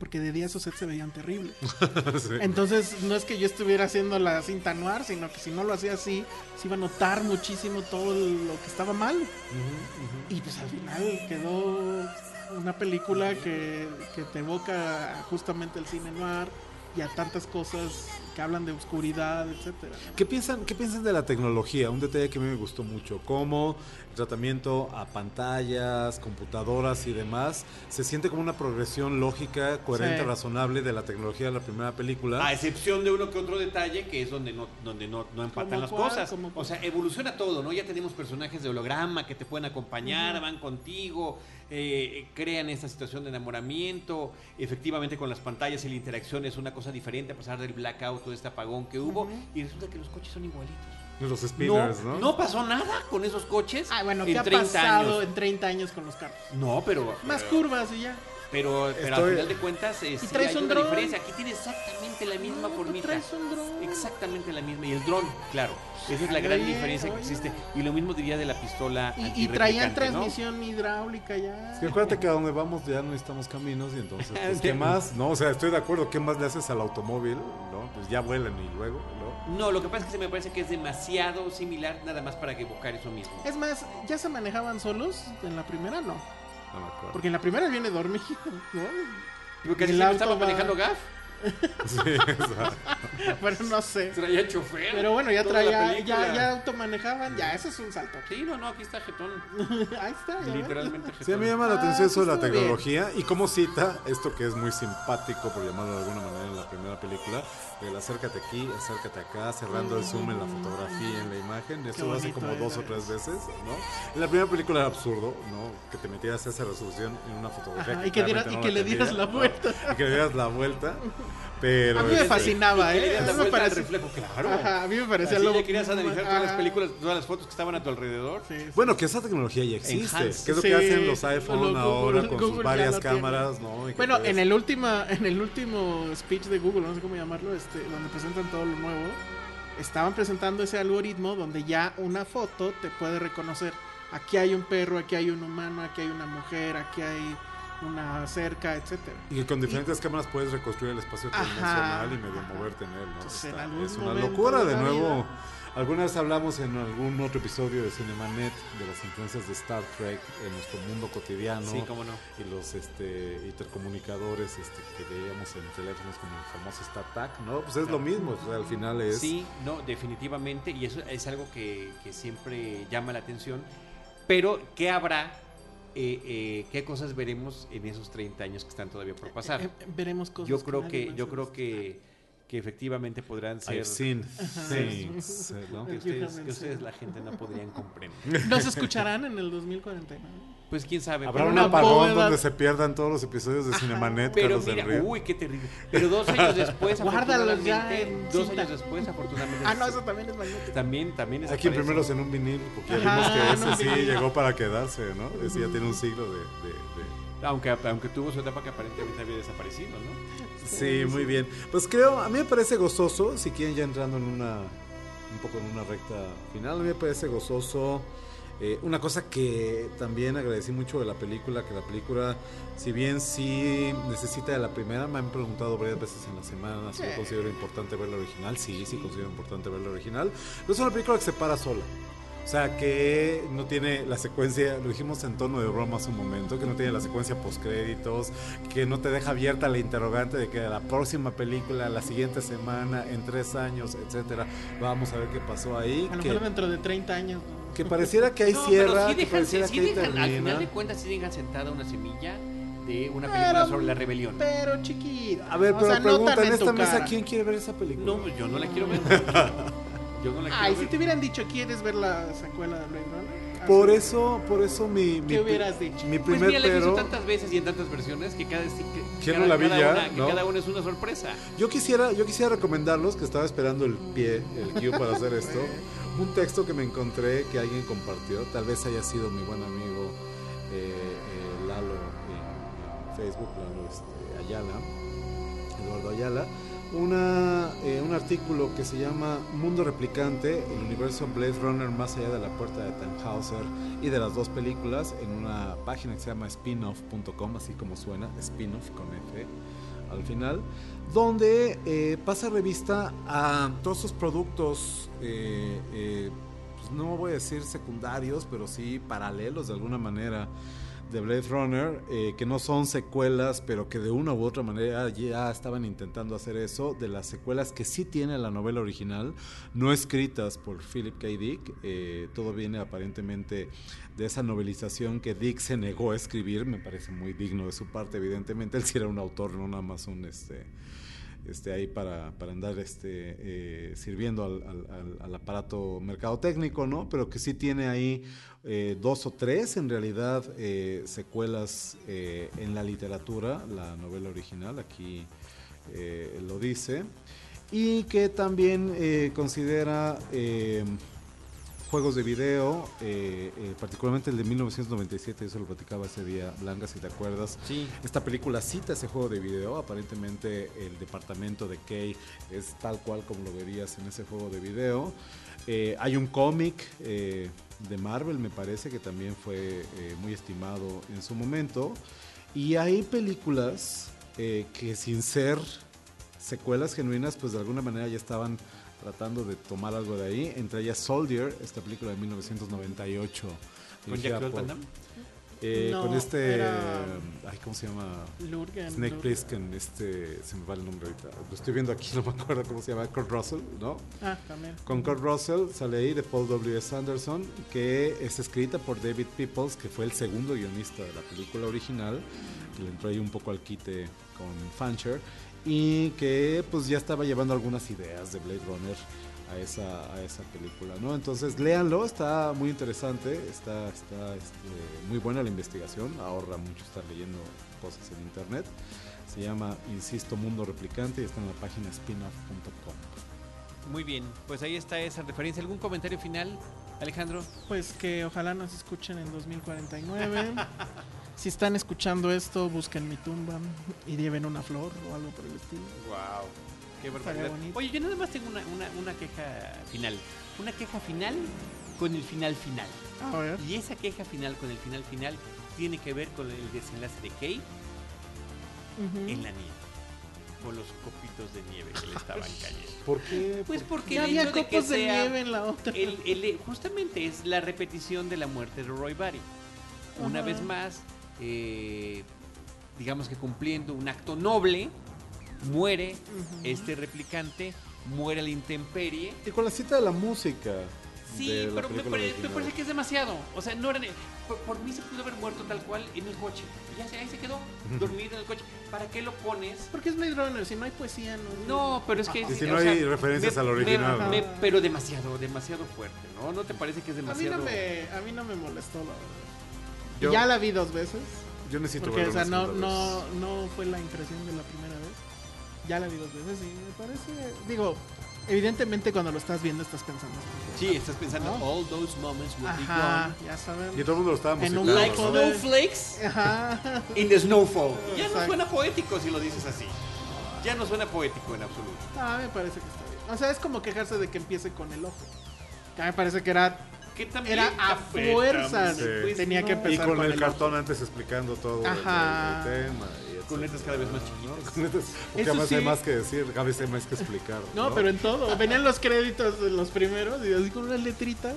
porque de día esos sets se veían terribles. Entonces, no es que yo estuviera haciendo la cinta noir, sino que si no lo hacía así, se iba a notar muchísimo todo lo que estaba mal. Y pues al final quedó una película que, que te evoca justamente el cine noir y a tantas cosas que hablan de oscuridad, etcétera. ¿Qué piensan, ¿Qué piensan de la tecnología? Un detalle que a mí me gustó mucho, cómo el tratamiento a pantallas, computadoras y demás se siente como una progresión lógica, coherente, razonable de la tecnología de la primera película. A excepción de uno que otro detalle que es donde no, donde no, no empatan las cosas. O sea, evoluciona todo, ¿no? Ya tenemos personajes de holograma que te pueden acompañar, van contigo, eh, crean esta situación de enamoramiento. Efectivamente, con las pantallas y la interacción es una cosa diferente a pesar del blackout, de este apagón que hubo. Y resulta que los coches son igualitos. Los spinners, ¿no? ¿no? pasó nada con esos coches. Ah, bueno, ¿qué ha pasado en 30 años con los carros? No, pero. Más curvas y ya. Pero, pero al final de cuentas, es, sí, hay una diferencia. Aquí tiene exactamente la misma formita. Traes un dron. Exactamente la misma. Y el dron, claro. Esa es la gran diferencia que existe. Y lo mismo diría de la pistola. Y, y traían transmisión hidráulica ya. Es que acuérdate que a donde vamos ya no necesitamos caminos y entonces, pues, ¿qué más? No, o sea, estoy de acuerdo. ¿Qué más le haces al automóvil? ¿No? Pues ya vuelan y luego, ¿no? No, lo que pasa es que se me parece que es demasiado similar nada más para evocar eso mismo. Es más, ¿ya se manejaban solos en la primera? No. Porque en la primera viene dormido, ¿no? Porque si estaba manejando GAF. Sí. Pero no sé. Traía chofer. Pero bueno, ya traía, ya, ya automanejaban, ya, ese es un salto. Sí, no, no, aquí está Jetón. Ahí está. Literalmente Jetón. Sí, a mí me llama la atención eso de la tecnología y cómo cita esto que es muy simpático, por llamarlo de alguna manera, en la primera película, el acércate aquí, acércate acá, cerrando el zoom en la fotografía, en la imagen. Eso lo hace como dos o tres veces, ¿no? En la primera película era absurdo, ¿no? Que te metieras esa resolución en una fotografía. y que, y que le dieras la vuelta. Y que le dieras la vuelta. Pero a mí me este, fascinaba, ¿eh? A mí me parecía reflejo, claro. Ajá, a mí me parecía Así ya querías analizar todas las películas, todas las fotos que estaban a tu alrededor. Sí, Bueno, que esa tecnología ya existe. ¿Qué es lo que hacen los iPhone ahora con sus varias cámaras, ¿no? Bueno, en el último en el último speech de Google, no sé cómo llamarlo, este, donde presentan todo lo nuevo, estaban presentando ese algoritmo donde ya una foto te puede reconocer. Aquí hay un perro, aquí hay un humano, aquí hay una mujer, aquí hay una cerca, etcétera. Y con diferentes cámaras puedes reconstruir el espacio tridimensional y medio moverte en él, es una locura, de, nuevo. Alguna vez hablamos en algún otro episodio de Cinemanet de las influencias de Star Trek en nuestro mundo cotidiano. Sí, cómo no. Y los este, intercomunicadores este, que veíamos en teléfonos como el famoso StarTAC, ¿no? Pues es lo mismo, al final es... Sí, no, definitivamente, y eso es algo que, que siempre llama la atención. Pero, ¿qué habrá eh, eh, qué cosas veremos en esos 30 años que están todavía por pasar. Eh, veremos cosas. Yo creo que, yo creo que, que efectivamente podrán ser. Sí, sí. que, ustedes, la gente no podrían comprender. Nos escucharán en el 2049 pues quién sabe. Habrá un apagón donde se pierdan todos los episodios de Cinemanet. Pero mira, uy, qué terrible. Pero dos años después, afortunadamente, dos años después, afortunadamente. Ah, no, eso también es magnético. También, también es. Hay que imprimirlos en un vinil, porque ya vimos que ese sí llegó para quedarse, ¿no? Ese ya tiene un siglo de, de, Aunque, aunque tuvo su etapa que aparentemente había desaparecido, ¿no? Sí, muy bien. Pues creo, a mí me parece gozoso, si quieren ya entrando en una, un poco en una recta final, a mí me parece gozoso eh, una cosa que también agradecí mucho de la película, que la película, si bien sí necesita de la primera, me han preguntado varias veces en la semana si yo considero importante ver la original. Sí, sí considero importante ver la original. Pero es una película que se para sola. O sea, que no tiene la secuencia, lo dijimos en tono de broma hace un momento, que no tiene la secuencia postcréditos, que no te deja abierta la interrogante de que la próxima película, la siguiente semana, en tres años, etcétera, vamos a ver qué pasó ahí. A lo que, mejor dentro de 30 años. Que pareciera que hay cierra, que pareciera que dejan, Al final de cuentas sí dejan sentada una semilla de una película sobre la rebelión. Pero chiquita. A ver, pero pregunta en esta mesa, ¿quién quiere ver esa película? No, yo no la quiero ver. Yo no la quiero Ay, si te hubieran dicho, ¿quieres ver la secuela de Blade Runner? Por eso, por eso mi, ¿Qué hubieras dicho? Mi pues primer mira, la he visto tantas veces y en tantas versiones que cada, que, cada, la vi cada ya, una, ¿no? que cada una es una sorpresa. Yo quisiera, yo quisiera recomendarlos, que estaba esperando el pie, el cue para hacer esto, un texto que me encontré que alguien compartió, tal vez haya sido mi buen amigo eh, eh, Lalo en, en, Facebook, Lalo este, Ayala, Eduardo Ayala, una, eh, un artículo que se llama Mundo Replicante, el universo Blade Runner más allá de la puerta de Tannhauser y de las dos películas en una página que se llama spinoff.com, así como suena, spinoff con F al final, donde eh, pasa revista a todos esos productos, eh, pues no voy a decir secundarios, pero sí paralelos de alguna manera de Blade Runner, eh, que no son secuelas, pero que de una u otra manera ya estaban intentando hacer eso, de las secuelas que sí tiene la novela original, no escritas por Philip K. Dick, eh, todo viene aparentemente de esa novelización que Dick se negó a escribir, me parece muy digno de su parte, evidentemente él sí era un autor, no nada más un... este este, ahí para, para andar este, eh, sirviendo al, al, al, aparato mercadotécnico, ¿no? Pero que sí tiene ahí eh, dos o tres, en realidad, eh, secuelas en la literatura, la novela original, aquí lo dice, y que también considera juegos de video, eh, eh, particularmente el de 1997, eso lo platicaba ese día, Blanca, si te acuerdas. Sí. Esta película cita ese juego de video, aparentemente el departamento de Kay es tal cual como lo verías en ese juego de video. Eh, hay un cómic de Marvel, me parece, que también fue muy estimado en su momento. Y hay películas que sin ser secuelas genuinas, pues de alguna manera ya estaban tratando de tomar algo de ahí, entre ellas Soldier, esta película de 1998. ¿Con Jack Damme? Eh, No, con este, era- ay, ¿cómo se llama? Lurgan, Snake. Plissken, este, se me va el nombre ahorita. Lo estoy viendo aquí, no me acuerdo cómo se llama, Kurt Russell, ¿no? Ah, también. Con Kurt Russell sale ahí de Paul W.S. Anderson, que es escrita por David Peoples, que fue el segundo guionista de la película original, que le entró ahí un poco al quite con Fancher, y que pues ya estaba llevando algunas ideas de Blade Runner a esa, a esa película, ¿no? Entonces léanlo, está muy interesante, está, está este, muy buena la investigación, ahorra mucho estar leyendo cosas en internet. Se llama, insisto, Mundo Replicante y está en la página spinoff.com. Muy bien, pues ahí está esa referencia. ¿Algún comentario final, Alejandro? Pues que ojalá nos escuchen en 2049. si están escuchando esto, busquen mi tumba y lleven una flor o algo por el estilo. Wow. Qué barbaridad. bonito. Oye, yo nada más tengo una, una, una queja final. Una queja final con el final final. A ver. Y esa queja final con el final final tiene que ver con el desenlace de Kate en la nieve con los copitos de nieve que le estaban cayendo. ¿Por qué? Pues porque Ya el había hecho de que copos de nieve en la otra. el- el- justamente es la repetición de la muerte de Roy Barry. Una vez más, eh, digamos que cumpliendo un acto noble, muere este replicante, muere la intemperie. Y con la cita de la música. Sí, pero me, pare- parece que es demasiado. O sea, no era. Por, por mí se pudo haber muerto tal cual en el coche. Y ya se, ahí se quedó, dormido en el coche. ¿Para qué lo pones? Porque es Blade Runner, si no hay poesía, no. No, pero es que. Y si no sea, hay referencias me- al original, pero demasiado, demasiado fuerte, ¿no? ¿No te parece que es A mí demasiado? no me, a mí no me molestó, la verdad. Yo- Ya la vi dos veces. Yo necesito Porque, verla o sea, no, no, no fue la impresión de la primera vez. Ya la vi dos veces y me parece. Digo, evidentemente cuando lo estás viendo estás pensando. Sí, estás pensando, ¿No? all those moments will be Ajá, gone. ya sabemos. Y todo el mundo lo estaba En un Like snowflakes Ajá. in the snowfall. Ya no suena poético si lo dices así. Ya no suena poético en absoluto. Ah, me parece que está bien. O sea, es como quejarse de que empiece con el ojo. Que a mí me parece que era. Que también Era a fuerzas. Sí. pues, Tenía que no. Y empezar con, con el, el cartón antes explicando todo el- Ajá. el, tema. y Con letras cada vez más ¿no? chiquitas. Con letras- Porque Eso además sí. hay más que decir, cada vez hay más que explicar. No, pero en todo. Venían los créditos de los primeros y así con unas letritas.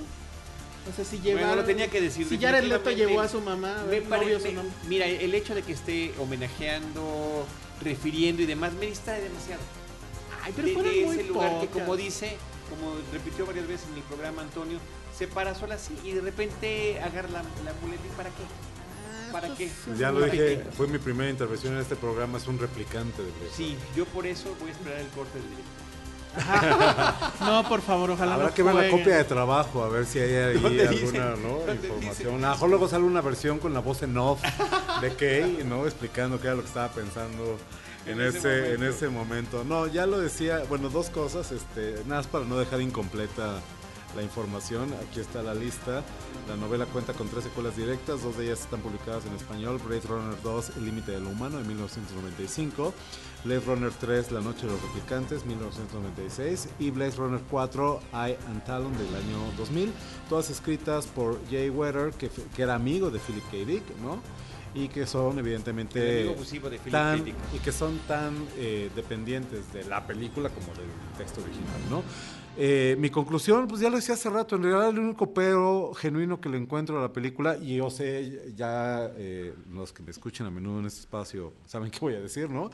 O sea, si llevaron. Bueno, lo tenía que decir. Si Jared Leto llevó a su mamá, a Me pare- novio, su me- mira, el hecho de que esté homenajeando, refiriendo y demás me distrae demasiado. Ay, pero de, de muy ese lugar que como dice, como repitió varias veces en el programa Antonio, se para sola así y de repente agarra la, la muleta y ¿para qué? ¿Para qué? Ya lo ¿Para dije, fue mi primera intervención en este programa, es un replicante de Blade. Sí, yo por eso voy a esperar el corte del directo. No, por favor, ojalá Habrá no que ver la copia de trabajo, a ver si hay ahí alguna ¿no? ¿Dónde información. A lo luego sale una versión con la voz en off de Kay, ¿no? Explicando qué era lo que estaba pensando en, En ese ese, en momento. ese momento. No, ya lo decía, bueno, dos cosas, este, nada más para no dejar incompleta la información, aquí está la lista. La novela cuenta con tres secuelas directas, dos de ellas están publicadas en español, Blade Runner 2, El límite de lo humano, de 1995, Blade Runner 3, La noche de los replicantes, 1996, y Blade Runner 4, Eye and Talon, del año 2000, todas escritas por Jay Wetter, que, que era amigo de Philip K. Dick, ¿no? Y que son evidentemente tan, y que son tan eh, dependientes de la película como del texto original, ¿no? Eh, mi conclusión, pues ya lo decía hace rato, en realidad el único pero genuino que le encuentro a la película, y yo sé, ya eh, los que me escuchan a menudo en este espacio saben qué voy a decir, ¿no?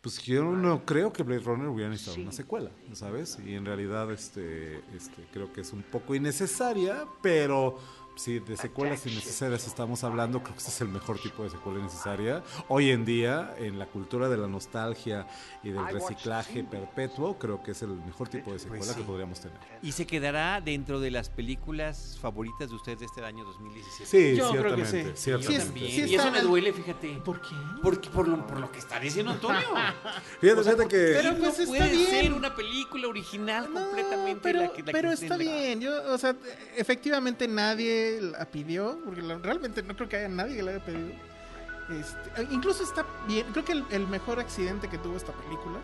Pues yo no creo que Blade Runner hubiera necesitado una secuela, ¿sabes? Y en realidad este, este, creo que es un poco innecesaria, pero si de secuelas innecesarias estamos hablando, creo que este es el mejor tipo de secuela necesaria. Hoy en día, en la cultura de la nostalgia y del reciclaje perpetuo, creo que es el mejor tipo de secuela Pues sí. que podríamos tener. Y se quedará dentro de las películas favoritas de ustedes de este año 2017. Sí, Yo creo que ciertamente, sí. Yo ciertamente. Sí es- también. sí y eso está me duele, fíjate. ¿Por qué? Porque por lo, por lo que está diciendo Antonio. Fíjate, O sea, fíjate que... Pero no pues está puede bien. ser una película original No, completamente pero, la que la pero que está bien. Yo, o sea, efectivamente nadie la pidió, porque la- realmente no creo que haya nadie que la haya pedido. Este, incluso está bien. Creo que el, el mejor accidente que tuvo esta película,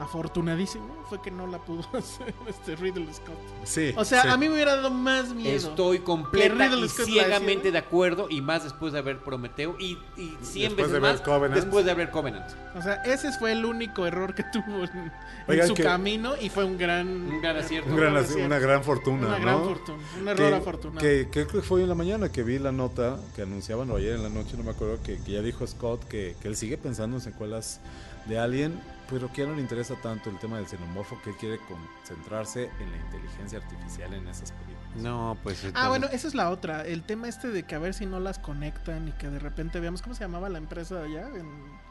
afortunadísimo, fue que no la pudo hacer este Riddle Scott. Sí, O sea, sí. a mí me hubiera dado más miedo. Estoy completa y ciegamente de acuerdo y más después de ver Prometeo y, y 100 Después veces de más Covenant. después de ver Covenant. O sea, ese fue el único error que tuvo en, en Oigan, su que- camino y fue un gran, Un gran acierto. Un gran- acierto. una gran fortuna, Una ¿no? gran fortuna. Un error que, afortunado. Que, que creo que fue en la mañana que vi la nota que anunciaban, o ayer en la noche, no me acuerdo, que, que ya dijo Scott que, que él sigue pensando en secuelas de Alien, pero que ya no le interesa tanto el tema del xenomorfo, que él quiere concentrarse en la inteligencia artificial en esas películas. No, pues Ah, bueno, esa es la otra. El tema este de que a ver si no las conectan y que de repente veamos cómo se llamaba la empresa allá en?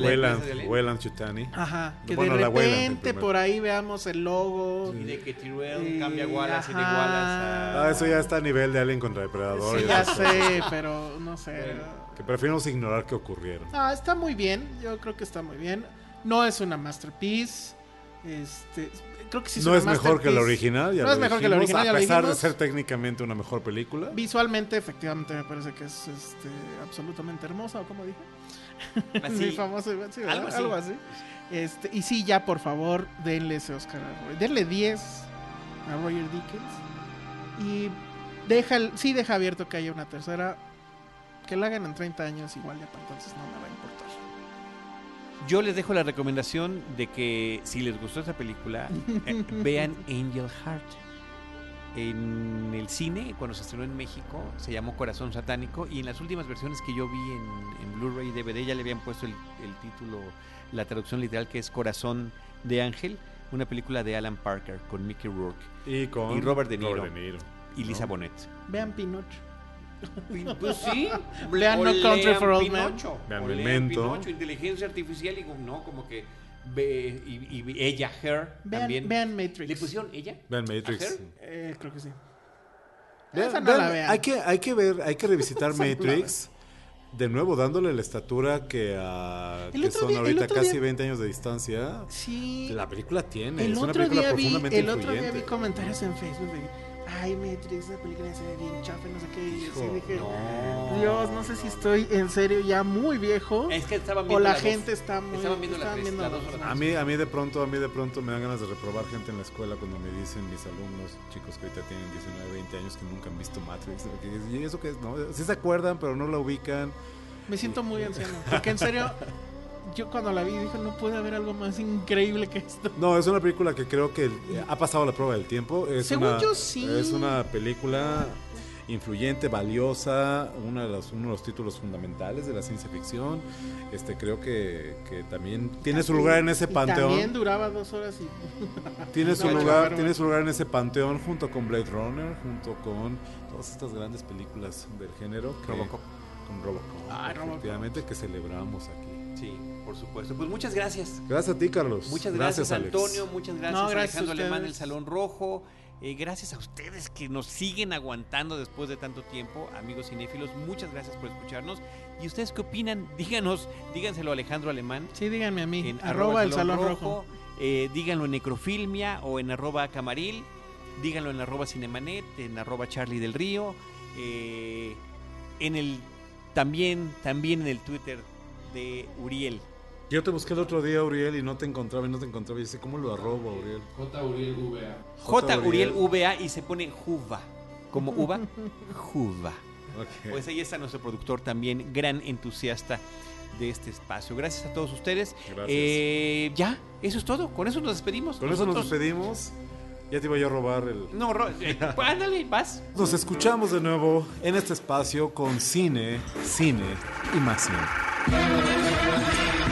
Weyland. Chutani. Ajá, que Bueno, de Weyland, repente por ahí veamos el logo. Y de que Tyrell Y- cambia Wallace y de ajá. Wallace a... Ah, eso ya está a nivel de Alien contra Depredador. Sí, ya cosas. sé, pero no sé. Bueno. Que preferimos ignorar que ocurrieron. Ah, está muy bien. Yo creo que está muy bien. No es una masterpiece. Este, creo que sí no una es mejor que la original, ya No lo es mejor que la original, ya a pesar de ser técnicamente una mejor película. Visualmente, efectivamente, me parece que es este, absolutamente hermosa, o como dije. Así. Mi famoso, sí. Algo así. Algo así. Este, y sí, ya por favor, denle ese Oscar a Roy. Denle 10 a Roger Dickens. Y deja, el- sí deja abierto que haya una tercera. que la hagan en 30 años igual ya para entonces no me va a importar. Yo les dejo la recomendación de que si les gustó esta película, eh, vean Angel Heart. En el cine, cuando se estrenó en México, se llamó Corazón Satánico y en las últimas versiones que yo vi en, en Blu-ray y DVD ya le habían puesto el, el título, la traducción literal que es Corazón de Ángel, una película de Alan Parker con Mickey Rourke Y con Y Robert De Niro. Robert De Niro. y Lisa ¿no? Bonet. Vean Pinocho. Pues sí. Lean No Country for Old Men. Lean Memento. Pinocho, inteligencia artificial y no, como que ve, y, y ella, Her, Vean, también. vean Matrix. ¿Le pusieron ella? Vean Matrix. Eh, creo que sí. Vean- Esa no vean- la vean. Hay que, hay que ver, hay que revisitar Matrix. De nuevo, dándole la estatura que, a, El que son día- ahorita casi día- 20 años de distancia. Sí. La película tiene, El es una otro, película día vi, profundamente el otro día vi influyente. comentarios en Facebook de ay Matrix, esa película se ve bien chafa, y no sé qué. Y así Hijo, dije, no. Dios, no sé si estoy en serio ya muy viejo. Es que estaban viendo o la dos. gente está muy. Estaban viendo tres- dos horas. A mí, a mí de pronto, a mí de pronto me dan ganas de reprobar gente en la escuela cuando me dicen mis alumnos, chicos que ahorita tienen 19, 20 años que nunca han visto Matrix. que ¿Y eso qué es? No, sí se acuerdan, pero no la ubican. Me siento muy anciano. Porque en serio, yo cuando la vi dije, no puede haber algo más increíble que esto. No, es una película que creo que eh, ha pasado la prueba del tiempo. Es Según una, yo, sí. Es una película influyente, valiosa, uno de los, uno de los títulos fundamentales de la ciencia ficción. Este creo que, que también tiene su lugar en ese Y También panteón. duraba dos horas y. Tiene su No, lugar, tiene su lugar en ese panteón junto con Blade Runner, junto con todas estas grandes películas del género. que- Robocop. Con Robocop. Ay, Robocop. efectivamente, que celebramos aquí. Sí, por supuesto. Pues muchas gracias. Gracias a ti, Carlos. Muchas gracias. Antonio. Muchas gracias, No, gracias a Alejandro Alemán del. Salón Rojo. Eh, gracias a ustedes que nos siguen aguantando después de tanto tiempo, amigos cinéfilos. Muchas gracias por escucharnos. ¿Y ustedes qué opinan? Díganos, díganselo a Alejandro Alemán. Sí, díganme a mí. en arroba el salón rojo. eh, díganlo en Necrofilmia o en arroba Camaril. Díganlo en arroba Cinemanet, en arroba Charlie del Río. eh, en el también, también en el Twitter de Uriel. Yo te busqué el otro día, Uriel, y no te encontraba, y no te encontraba. Y dice, ¿cómo lo arrobo, Uriel? J. Uriel VA. J. Uriel. VA y se pone Juva. Como uva, Juva. Pues ahí está nuestro productor también, gran entusiasta de este espacio. Gracias a todos ustedes. Gracias. Eh, ya, eso es todo. Con eso nos despedimos. Con eso nos despedimos. Ya te iba yo a robar el... No, Ro- eh, pues, ándale, vas. Nos escuchamos de nuevo en este espacio con cine, cine y más cine.